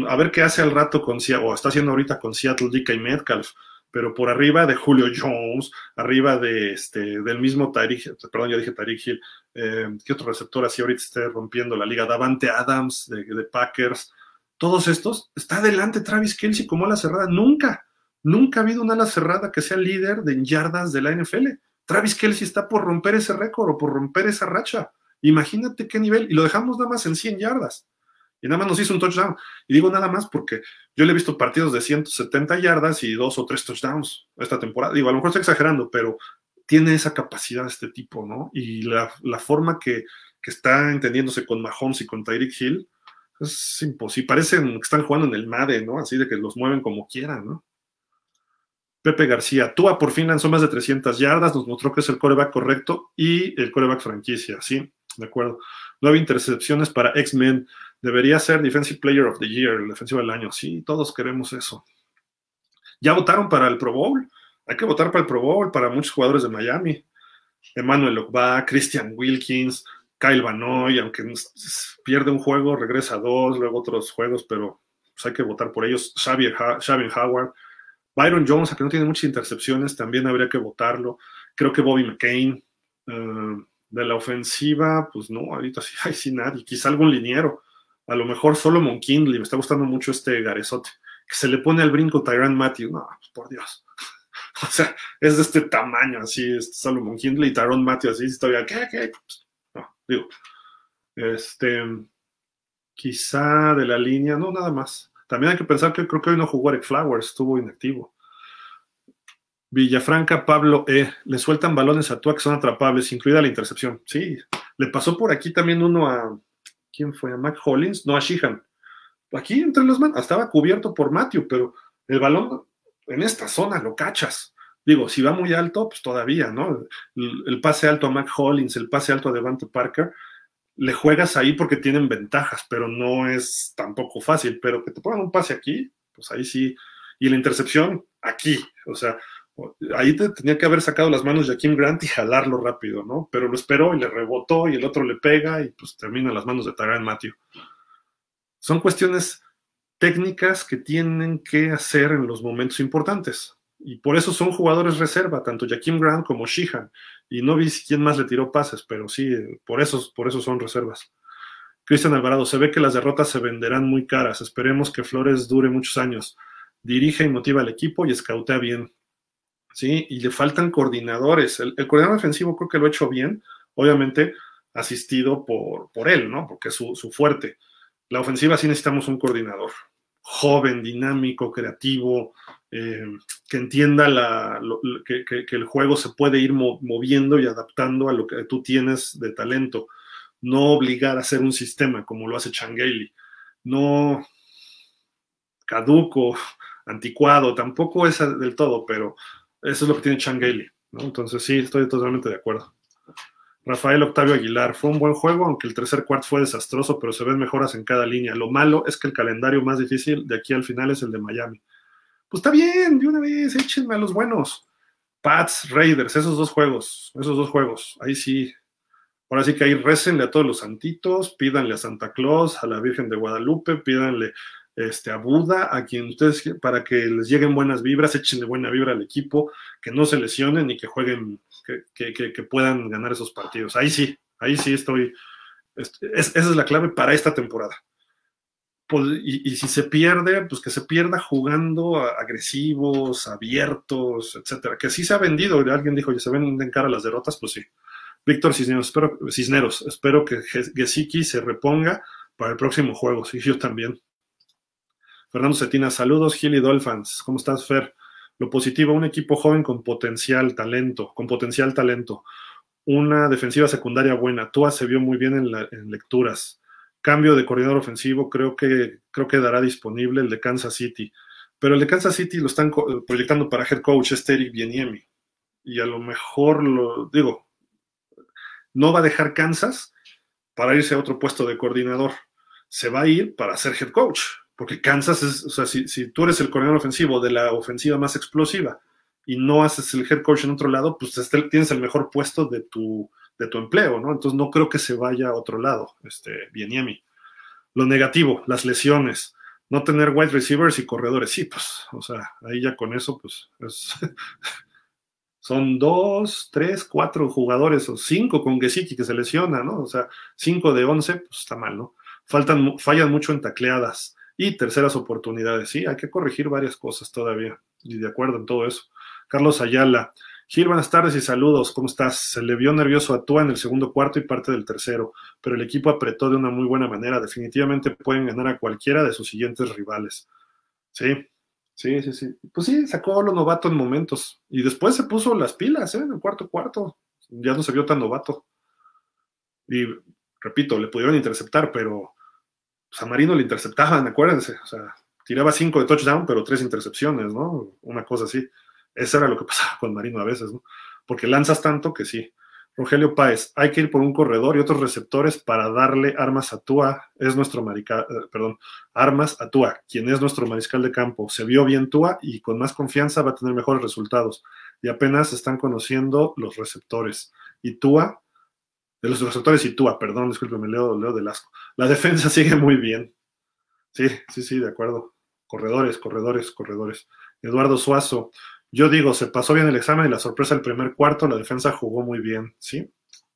A ver qué hace al rato con Seattle, o está haciendo ahorita con Seattle, DK Metcalf pero por arriba de Julio Jones, arriba de este, del mismo Tyreek, perdón, ya dije Tyreek Hill, eh, ¿qué otro receptor así ahorita esté rompiendo la liga? Davante Adams de, de, Packers, todos estos, está adelante Travis Kelsey como ala cerrada, nunca, nunca ha habido una ala cerrada que sea líder de yardas de la NFL. Travis Kelsey está por romper ese récord o por romper esa racha. Imagínate qué nivel, y lo dejamos nada más en 100 yardas y nada más nos hizo un touchdown. Y digo nada más porque yo le he visto partidos de 170 yardas y dos o tres touchdowns esta temporada. Digo, a lo mejor estoy exagerando, pero tiene esa capacidad este tipo, ¿no? Y la, forma que, está entendiéndose con Mahomes y con Tyreek Hill es imposible. Parecen que están jugando en el MADE, ¿no? Así de que los mueven como quieran, ¿no? Pepe García, Tua por fin lanzó más de 300 yardas, nos mostró que es el coreback correcto y el coreback franquicia, sí, de acuerdo. Nueve intercepciones para X-Men. Debería ser Defensive Player of the Year, el defensivo del año. Sí, todos queremos eso. ¿Ya votaron para el Pro Bowl? Hay que votar para el Pro Bowl para muchos jugadores de Miami. Emmanuel Ogba, Christian Wilkins, Kyle Vanoy, aunque pierde un juego, regresa a dos, luego otros juegos, pero pues, hay que votar por ellos. Xavier, Howard, Byron Jones, aunque no tiene muchas intercepciones, también habría que votarlo. Creo que Bobby McCain. Eh, de la ofensiva, pues no, ahorita sí, hay sin nadie. Quizá algún liniero a lo mejor Solomon Kindley, me está gustando mucho este Garezote, que se le pone al brinco Tyran Matthew, no, por Dios. o sea, es de este tamaño, así, este Solomon Kindley y Tyron Matthew, así, todavía, ¿qué, qué? No, digo, este, quizá de la línea, no, nada más. También hay que pensar que creo que hoy no jugó Eric Flowers, estuvo inactivo. Villafranca, Pablo E. Le sueltan balones a Tua que son atrapables, incluida la intercepción. Sí, le pasó por aquí también uno a, ¿quién fue? ¿A Mac Hollins? No, a Sheehan. Aquí entre los manos, estaba cubierto por Matthew, pero el balón en esta zona lo cachas. Digo, si va muy alto, pues todavía, ¿no? El, pase alto a Mac Hollins, el pase alto a Devante Parker, le juegas ahí porque tienen ventajas, pero no es tampoco fácil. Pero que te pongan un pase aquí, pues ahí sí. Y la intercepción, aquí. O sea, ahí te tenía que haber sacado las manos Jaquim Grant y jalarlo rápido, ¿no? Pero lo esperó y le rebotó y el otro le pega y pues termina las manos de Taran Matthew. Son cuestiones técnicas que tienen que hacer en los momentos importantes. Y por eso son jugadores reserva, tanto Jaquim Grant como Sheehan. Y no vi quién más le tiró pases, pero sí, por eso, por eso son reservas. Cristian Alvarado, se ve que las derrotas se venderán muy caras. Esperemos que Flores dure muchos años. Dirige y motiva al equipo y escautea bien. ¿Sí? Y le faltan coordinadores. El, coordinador defensivo creo que lo ha hecho bien, obviamente asistido por, por él, ¿no? Porque es su, fuerte. La ofensiva sí necesitamos un coordinador joven, dinámico, creativo, eh, que entienda la, que, el juego se puede ir moviendo y adaptando a lo que tú tienes de talento. No obligar a hacer un sistema como lo hace Changeli. No caduco, anticuado, tampoco es del todo, pero eso es lo que tiene Changeli, ¿no? Entonces sí, estoy totalmente de acuerdo. Rafael Octavio Aguilar, fue un buen juego, aunque el tercer cuarto fue desastroso, pero se ven mejoras en cada línea. Lo malo es que el calendario más difícil de aquí al final es el de Miami. Pues está bien, de una vez, échenme a los buenos. Pats, Raiders, esos dos juegos, esos dos juegos, ahí sí. Ahora sí que ahí récenle a todos los santitos, pídanle a Santa Claus, a la Virgen de Guadalupe, pídanle este, a Buda, a quien ustedes, para que les lleguen buenas vibras, échenle buena vibra al equipo, que no se lesionen y que jueguen, que, puedan ganar esos partidos. Ahí sí, ahí sí estoy. esa es la clave para esta temporada. pues, y, si se pierde, pues que se pierda jugando agresivos, abiertos, etcétera. Que sí se ha vendido, alguien dijo, ya se venden cara las derrotas, pues sí. Víctor Cisneros, espero, Cisneros, espero que Gesicki se reponga para el próximo juego. Sí, yo también. Fernando Cetina, saludos, Gil y Dolphins. ¿Cómo estás, Fer? Lo positivo, un equipo joven con potencial, talento, con potencial talento. Una defensiva secundaria buena. Tua se vio muy bien en, lecturas cambio de coordinador ofensivo creo que, creo que dará disponible el de Kansas City. Pero el de Kansas City lo están proyectando para head coach, este Eric Bieniemi. Y a lo mejor lo digo, no va a dejar Kansas para irse a otro puesto de coordinador. Se va a ir para ser head coach. Porque Kansas es, o sea, si, si tú eres el coordinador ofensivo de la ofensiva más explosiva y no haces el head coach en otro lado, pues tienes el mejor puesto de tu, de tu empleo, ¿no? Entonces no creo que se vaya a otro lado, este, Bieniemi. Lo negativo, las lesiones, no tener wide receivers y corredores, sí, pues, o sea, ahí ya con eso, pues, son dos, tres, cuatro jugadores, o cinco con Gesicki que se lesiona, ¿no? O sea, cinco de once, pues está mal, ¿no? Faltan, fallan mucho en tacleadas y terceras oportunidades, sí, hay que corregir varias cosas todavía, y de acuerdo en todo eso. Carlos Ayala, Gil, buenas tardes y saludos. ¿Cómo estás? Se le vio nervioso a Tua en el segundo cuarto y parte del tercero, pero el equipo apretó de una muy buena manera. Definitivamente pueden ganar a cualquiera de sus siguientes rivales. Sí, sí, sí, sí. Pues sí, sacó a lo novato en momentos. Y después se puso las pilas, ¿eh? En el cuarto cuarto. Ya no se vio tan novato. Y repito, le pudieron interceptar, pero pues, a Marino le interceptaban, acuérdense. O sea, tiraba cinco de touchdown, pero tres intercepciones, ¿no? Una cosa así. Eso era lo que pasaba con Marino a veces, ¿no? Porque lanzas tanto que sí. Rogelio Páez, hay que ir por un corredor y otros receptores para darle armas a Tua, es nuestro marica, eh, perdón, armas a Tua, quien es nuestro mariscal de campo. Se vio bien Tua y con más confianza va a tener mejores resultados. Y apenas están conociendo los receptores. Y Tua, de los receptores y Tua, perdón, discúlpeme, leo, leo del asco. La defensa sigue muy bien. Sí, sí, sí, de acuerdo. Corredores, corredores, corredores. Eduardo Suazo, yo digo, se pasó bien el examen y la sorpresa del primer cuarto, la defensa jugó muy bien, ¿sí?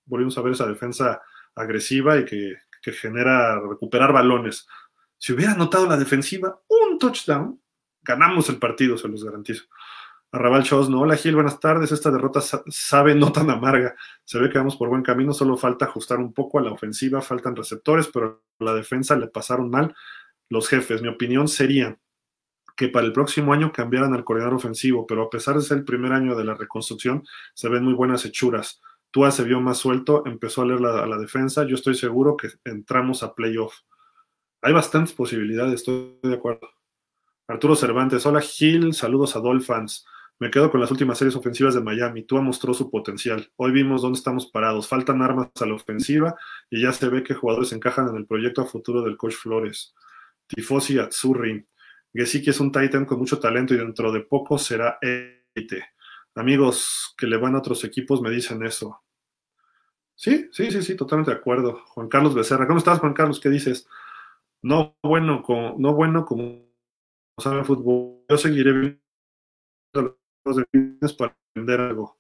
Volvimos a ver esa defensa agresiva y que, genera recuperar balones. Si hubiera anotado la defensiva un touchdown, ganamos el partido, se los garantizo. Arrabal Shows, no, hola Gil, buenas tardes. Esta derrota sabe no tan amarga. Se ve que vamos por buen camino, solo falta ajustar un poco a la ofensiva, faltan receptores, pero la defensa le pasaron mal los jefes. Mi opinión sería, que para el próximo año cambiaran al coordinador ofensivo, pero a pesar de ser el primer año de la reconstrucción, se ven muy buenas hechuras. Tua se vio más suelto, empezó a leer la, a la defensa. Yo estoy seguro que entramos a playoff. Hay bastantes posibilidades, estoy de acuerdo. Arturo Cervantes, hola Gil, saludos a Dolphins. Me quedo con las últimas series ofensivas de Miami. Tua mostró su potencial. Hoy vimos dónde estamos parados. Faltan armas a la ofensiva y ya se ve que jugadores encajan en el proyecto a futuro del coach Flores. Tifosi Atzurri. Gesicki es un Titan con mucho talento y dentro de poco será élite. Amigos que le van a otros equipos me dicen eso. Sí, sí, sí, sí, totalmente de acuerdo. Juan Carlos Becerra. ¿Cómo estás, Juan Carlos? ¿Qué dices? No bueno como, no bueno como sabe fútbol. Yo seguiré viendo de para aprender algo.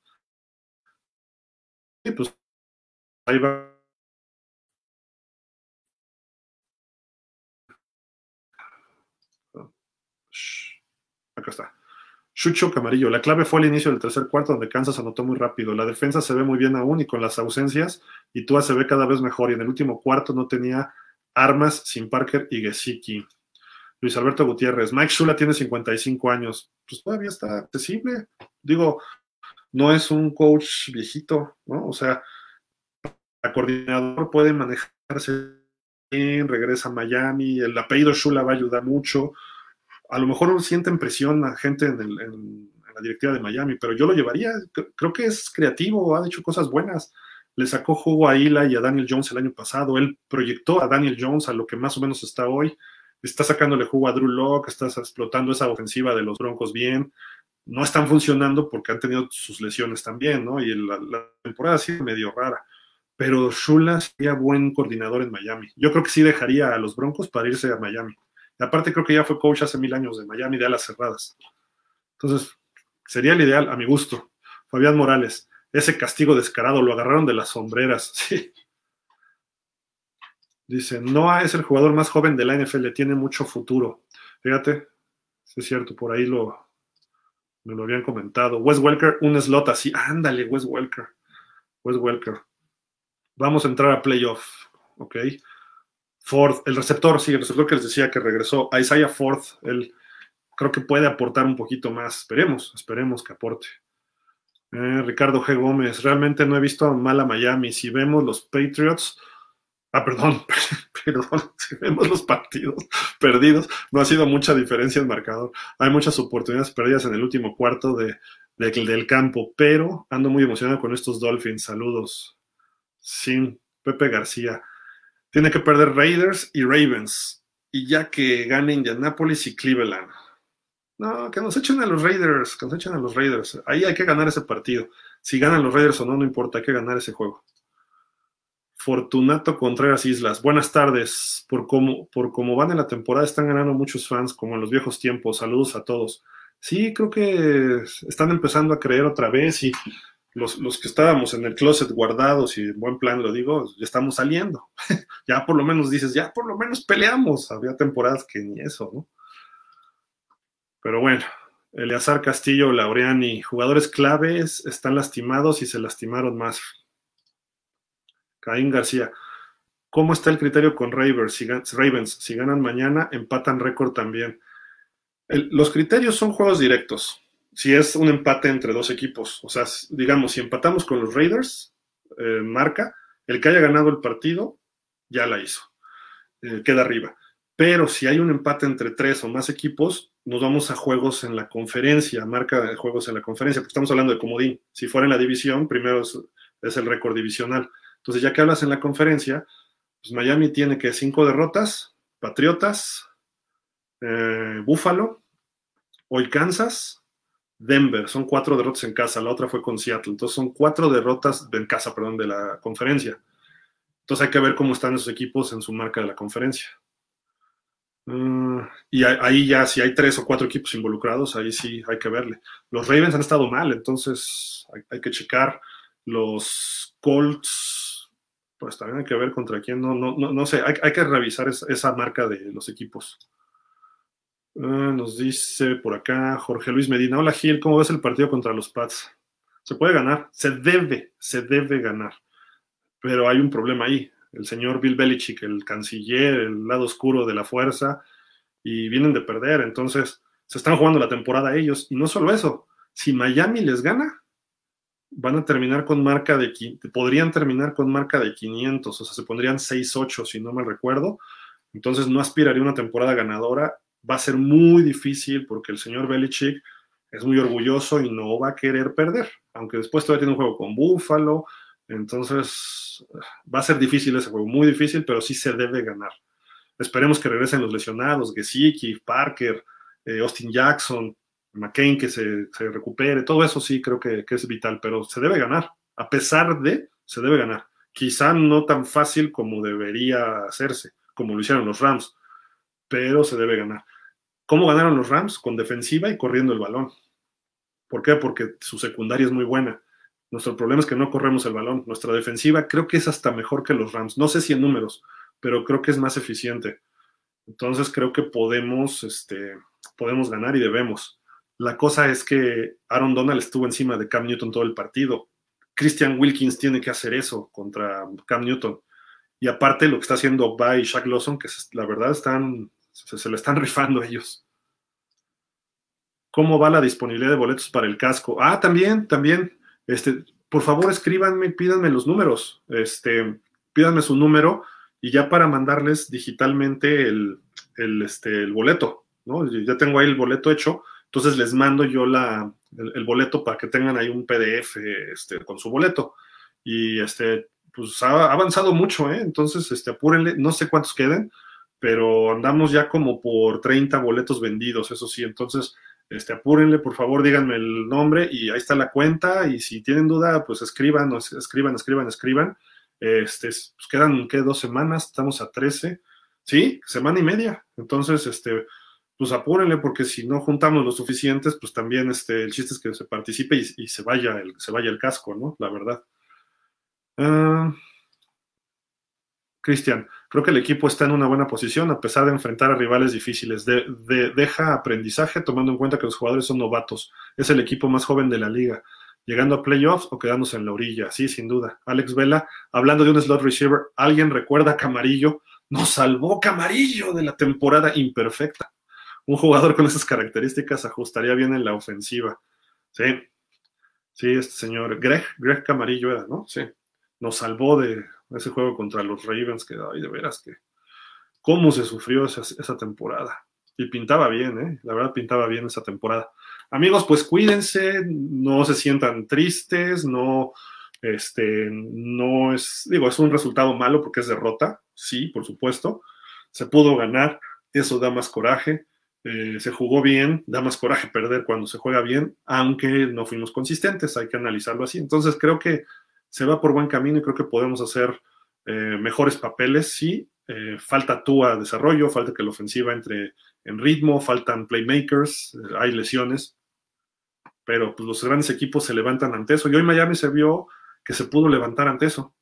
Sí, pues ahí va Acá está. Chucho Camarillo. La clave fue al inicio del tercer cuarto, donde Kansas anotó muy rápido. La defensa se ve muy bien aún y con las ausencias, y Tua se ve cada vez mejor. Y en el último cuarto no tenía armas sin Parker y Gesicki. Luis Alberto Gutiérrez. Mike Shula tiene 55 años. Pues todavía está accesible. Digo, no es un coach viejito, ¿no? O sea, el coordinador puede manejarse bien, regresa a Miami, el apellido Shula va a ayudar mucho a lo mejor sienten presión a gente en, la directiva de Miami, pero yo lo llevaría, creo que es creativo, ha hecho cosas buenas. Le sacó jugo a Ila y a Daniel Jones el año pasado, él proyectó a Daniel Jones a lo que más o menos está hoy, está sacándole jugo a Drew Locke, está explotando esa ofensiva de los Broncos bien, no están funcionando porque han tenido sus lesiones también, ¿no? Y la, la temporada sido medio rara pero Shula sería buen coordinador en Miami. Yo creo que sí dejaría a los Broncos para irse a Miami. Aparte creo que ya fue coach hace mil años de Miami de alas cerradas. Entonces, sería el ideal a mi gusto. Fabián Morales, ese castigo descarado, lo agarraron de las sombreras. Sí. Dice, Noah es el jugador más joven de la NFL, tiene mucho futuro. Fíjate, es cierto, por ahí lo, me lo habían comentado. Wes Welker, un slot así. Ándale, Wes Welker. Wes Welker. Vamos a entrar a playoff, ¿ok? Ford, el receptor, sí, el receptor que les decía que regresó. A Isaiah Ford, él creo que puede aportar un poquito más. Esperemos, esperemos que aporte. Eh, Ricardo G. Gómez, realmente no he visto mal a Miami. Si vemos los Patriots, ah, perdón, perdón, si vemos los partidos perdidos, no ha sido mucha diferencia en marcador. Hay muchas oportunidades perdidas en el último cuarto de, del campo, pero ando muy emocionado con estos Dolphins. Saludos. Sin Pepe García. Tiene que perder Raiders y Ravens. Y ya que gane Indianapolis y Cleveland. No, que nos echen a los Raiders, que nos echen a los Raiders. Ahí hay que ganar ese partido. Si ganan los Raiders o no, no importa, hay que ganar ese juego. Fortunato Contreras Islas. Buenas tardes. Por cómo, por cómo van en la temporada, están ganando muchos fans, como en los viejos tiempos. Saludos a todos. Sí, creo que están empezando a creer otra vez y los, los que estábamos en el closet guardados y en buen plan lo digo, ya estamos saliendo. ya por lo menos dices, ya por lo menos peleamos. Había temporadas que ni eso, ¿no? Pero bueno, Eleazar Castillo, Laureani, jugadores claves están lastimados y se lastimaron más. Caín García, ¿cómo está el criterio con Ravens? Si, ganan mañana, empatan récord también. los criterios son juegos directos. Si es un empate entre dos equipos, o sea, digamos, si empatamos con los Raiders, eh, marca, el que haya ganado el partido ya la hizo, eh, queda arriba. Pero si hay un empate entre tres o más equipos, nos vamos a juegos en la conferencia, marca de juegos en la conferencia, porque estamos hablando de comodín. Si fuera en la división, primero es, el récord divisional. Entonces, ya que hablas en la conferencia, pues Miami tiene que cinco derrotas, Patriotas, eh, Buffalo, hoy Kansas, Denver, son cuatro derrotas en casa, la otra fue con Seattle, entonces son cuatro derrotas en casa, perdón, de la conferencia. Entonces hay que ver cómo están esos equipos en su marca de la conferencia. Mm, y ahí ya, si hay tres o cuatro equipos involucrados, ahí sí hay que verle. Los Ravens han estado mal, entonces hay, que checar. Los Colts, pues también hay que ver contra quién. No, no, no, sé, hay, que revisar esa, marca de los equipos. Ah, nos dice por acá Jorge Luis Medina. Hola Gil, ¿cómo ves el partido contra los Pats? Se puede ganar, se debe, se debe ganar. Pero hay un problema ahí el señor Bill Belichick, el canciller, el lado oscuro de la fuerza, y vienen de perder. Entonces, se están jugando la temporada ellos. Y no solo eso, si Miami les gana, van a terminar con marca de, podrían terminar con marca de 500, o sea, se pondrían 6-8, si no me recuerdo. Entonces, no aspiraría a una temporada ganadora. Va a ser muy difícil porque el señor Belichick es muy orgulloso y no va a querer perder, aunque después todavía tiene un juego con Buffalo, entonces, va a ser difícil ese juego, muy difícil, pero sí se debe ganar. Esperemos que regresen los lesionados, Gesicki, Parker, eh, Austin Jackson, McCain que se, recupere, todo eso sí creo que, es vital, pero se debe ganar. A pesar de, se debe ganar. Quizá no tan fácil como debería hacerse, como lo hicieron los Rams, pero se debe ganar. ¿Cómo ganaron los Rams? Con defensiva y corriendo el balón. ¿Por qué? Porque su secundaria es muy buena nuestro problema es que no corremos el balón. Nuestra defensiva creo que es hasta mejor que los Rams. No sé si en números, pero creo que es más eficiente. Entonces creo que podemos, este, podemos ganar y debemos. La cosa es que Aaron Donald estuvo encima de Cam Newton todo el partido. Christian Wilkins tiene que hacer eso contra Cam Newton. Y aparte lo que está haciendo Bay y Shaq Lawson, que la verdad están, se, se le están rifando ellos. ¿Cómo va la disponibilidad de boletos para el casco? Ah, también, también. Este, por favor, escríbanme, pídanme los números, este, pídanme su número y ya para mandarles digitalmente el, este, el boleto, ¿no? Ya tengo ahí el boleto hecho, entonces les mando yo la, el, boleto para que tengan ahí un PDF este, con su boleto. Y este, pues ha avanzado mucho, ¿eh? Entonces, este, apúrenle, no sé cuántos queden, pero andamos ya como por 30 boletos vendidos, eso sí, entonces este, apúrenle, por favor, díganme el nombre y ahí está la cuenta. Y si tienen duda, pues escriban, escriban, escriban, escriban. Este, pues quedan, ¿qué? Dos semanas, estamos a 13, ¿sí? Semana y media. Entonces, este, pues apúrenle porque si no juntamos lo suficientes, pues también este, el chiste es que se participe y, se, vaya el, se vaya el casco, ¿no? La verdad. Ah, Cristian, Creo que el equipo está en una buena posición a pesar de enfrentar a rivales difíciles. deja aprendizaje tomando en cuenta que los jugadores son novatos. Es el equipo más joven de la liga. Llegando a playoffs o quedándose en la orilla. Sí, sin duda. Alex Vela, hablando de un slot receiver, ¿alguien recuerda a Camarillo? Nos salvó Camarillo de la temporada imperfecta. Un jugador con esas características ajustaría bien en la ofensiva. Sí, sí, este señor, Greg, Greg Camarillo era, ¿no? Sí, nos salvó de ese juego contra los Ravens, que ay, de veras que, cómo se sufrió esa, esa temporada. Y pintaba bien, ¿eh? La verdad pintaba bien esa temporada. Amigos, pues cuídense, no se sientan tristes, no, este, no es, digo, es un resultado malo porque es derrota, sí, por supuesto. Se pudo ganar, eso da más coraje. Eh, se jugó bien, da más coraje perder cuando se juega bien, aunque no fuimos consistentes, hay que analizarlo así. Entonces creo que se va por buen camino y creo que podemos hacer eh, mejores papeles, sí. Eh, falta tú desarrollo, falta que la ofensiva entre en ritmo, faltan playmakers, hay lesiones, pero pues, los grandes equipos se levantan ante eso. Y hoy Miami se vio que se pudo levantar ante eso.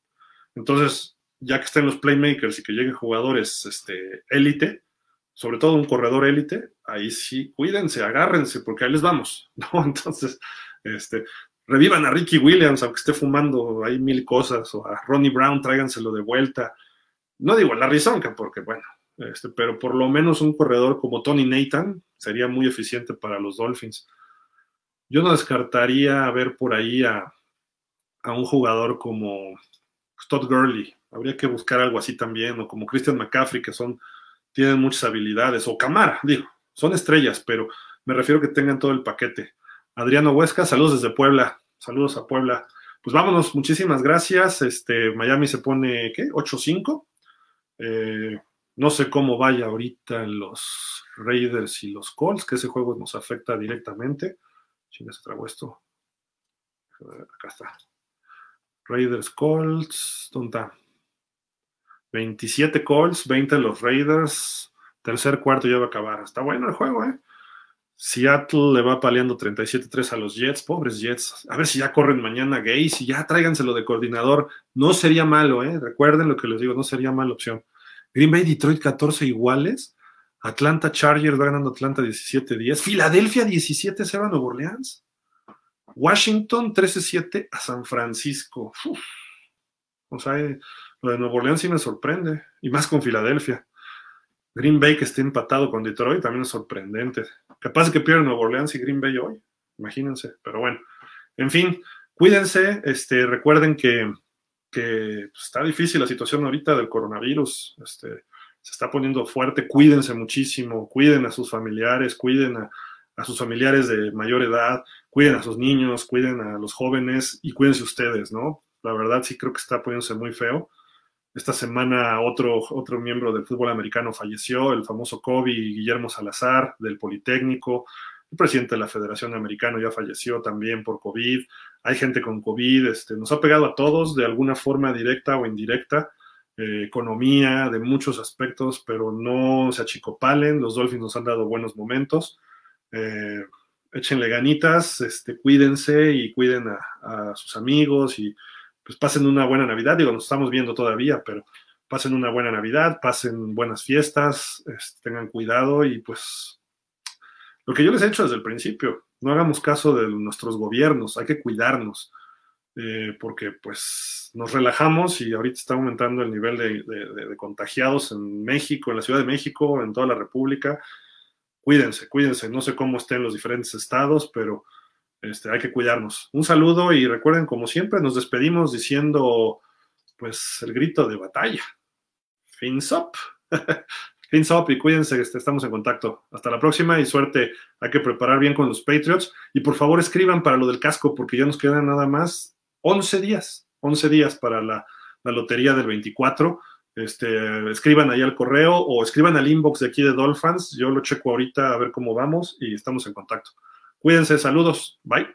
Entonces, ya que estén los playmakers y que lleguen jugadores este, élite, sobre todo un corredor élite, ahí sí, cuídense, agárrense, porque ahí les vamos, ¿no? Entonces, este, revivan a Ricky Williams, aunque esté fumando ahí mil cosas, o a Ronnie Brown, tráiganselo de vuelta. No digo la Rizonca, porque bueno, este, pero por lo menos un corredor como Tony Nathan sería muy eficiente para los Dolphins. Yo no descartaría ver por ahí a, a un jugador como Todd Gurley. Habría que buscar algo así también, o como Christian McCaffrey, que son tienen muchas habilidades, o Camara, digo, son estrellas, pero me refiero que tengan todo el paquete. Adriano Huesca, saludos desde Puebla, saludos a Puebla. Pues vámonos, muchísimas gracias. Este, Miami se pone, ¿qué? 8-5. Eh, no sé cómo vaya ahorita los Raiders y los Colts, que ese juego nos afecta directamente. Chinga, se tragó esto. Acá está. Raiders Colts, ¿dónde está? 27 Colts, 20 los Raiders. Tercer cuarto ya va a acabar. Está bueno el juego, ¿eh? Seattle le va paleando 37-3 a los Jets, pobres Jets. A ver si ya corren mañana gays y ya tráiganselo de coordinador. No sería malo, ¿eh? Recuerden lo que les digo, no sería mala opción. Green Bay, Detroit 14 iguales. Atlanta Chargers va ganando Atlanta 17-10. Filadelfia 17-0 a Nueva Orleans. Washington 13-7 a San Francisco. O sea, eh, lo de Nueva Orleans sí me sorprende, y más con Filadelfia. Green Bay que esté empatado con Detroit también es sorprendente. Capaz que pierda Nueva Orleans y Green Bay hoy, imagínense, pero bueno. En fin, cuídense, este, recuerden que, que pues, está difícil la situación ahorita del coronavirus, este, se está poniendo fuerte, cuídense muchísimo, cuiden a sus familiares, cuiden a, a sus familiares de mayor edad, cuiden a sus niños, cuiden a los jóvenes y cuídense ustedes, ¿no? La verdad sí creo que está poniéndose muy feo. Esta semana otro, otro miembro del fútbol americano falleció, el famoso Kobe Guillermo Salazar del Politécnico. El presidente de la Federación Americana ya falleció también por COVID. Hay gente con COVID, este, nos ha pegado a todos de alguna forma directa o indirecta. Eh, economía, de muchos aspectos, pero no se achicopalen. Los Dolphins nos han dado buenos momentos. Eh, échenle ganitas, este, cuídense y cuiden a, a sus amigos y pues pasen una buena Navidad, digo, nos estamos viendo todavía, pero pasen una buena Navidad, pasen buenas fiestas, tengan cuidado y pues lo que yo les he hecho desde el principio, no hagamos caso de nuestros gobiernos, hay que cuidarnos, eh, porque pues nos relajamos y ahorita está aumentando el nivel de, contagiados en México, en la Ciudad de México, en toda la República. Cuídense, cuídense, no sé cómo estén los diferentes estados, pero este, hay que cuidarnos. Un saludo y recuerden, como siempre, nos despedimos diciendo, pues, el grito de batalla. Fins up. Fins up y cuídense, este, estamos en contacto. Hasta la próxima y suerte. Hay que preparar bien con los Patriots. Y por favor escriban para lo del casco, porque ya nos quedan nada más 11 días. 11 días para la, la lotería del 24. Este, escriban ahí al correo o escriban al inbox de aquí de Dolphins. Yo lo checo ahorita a ver cómo vamos y estamos en contacto. Cuídense, saludos, bye.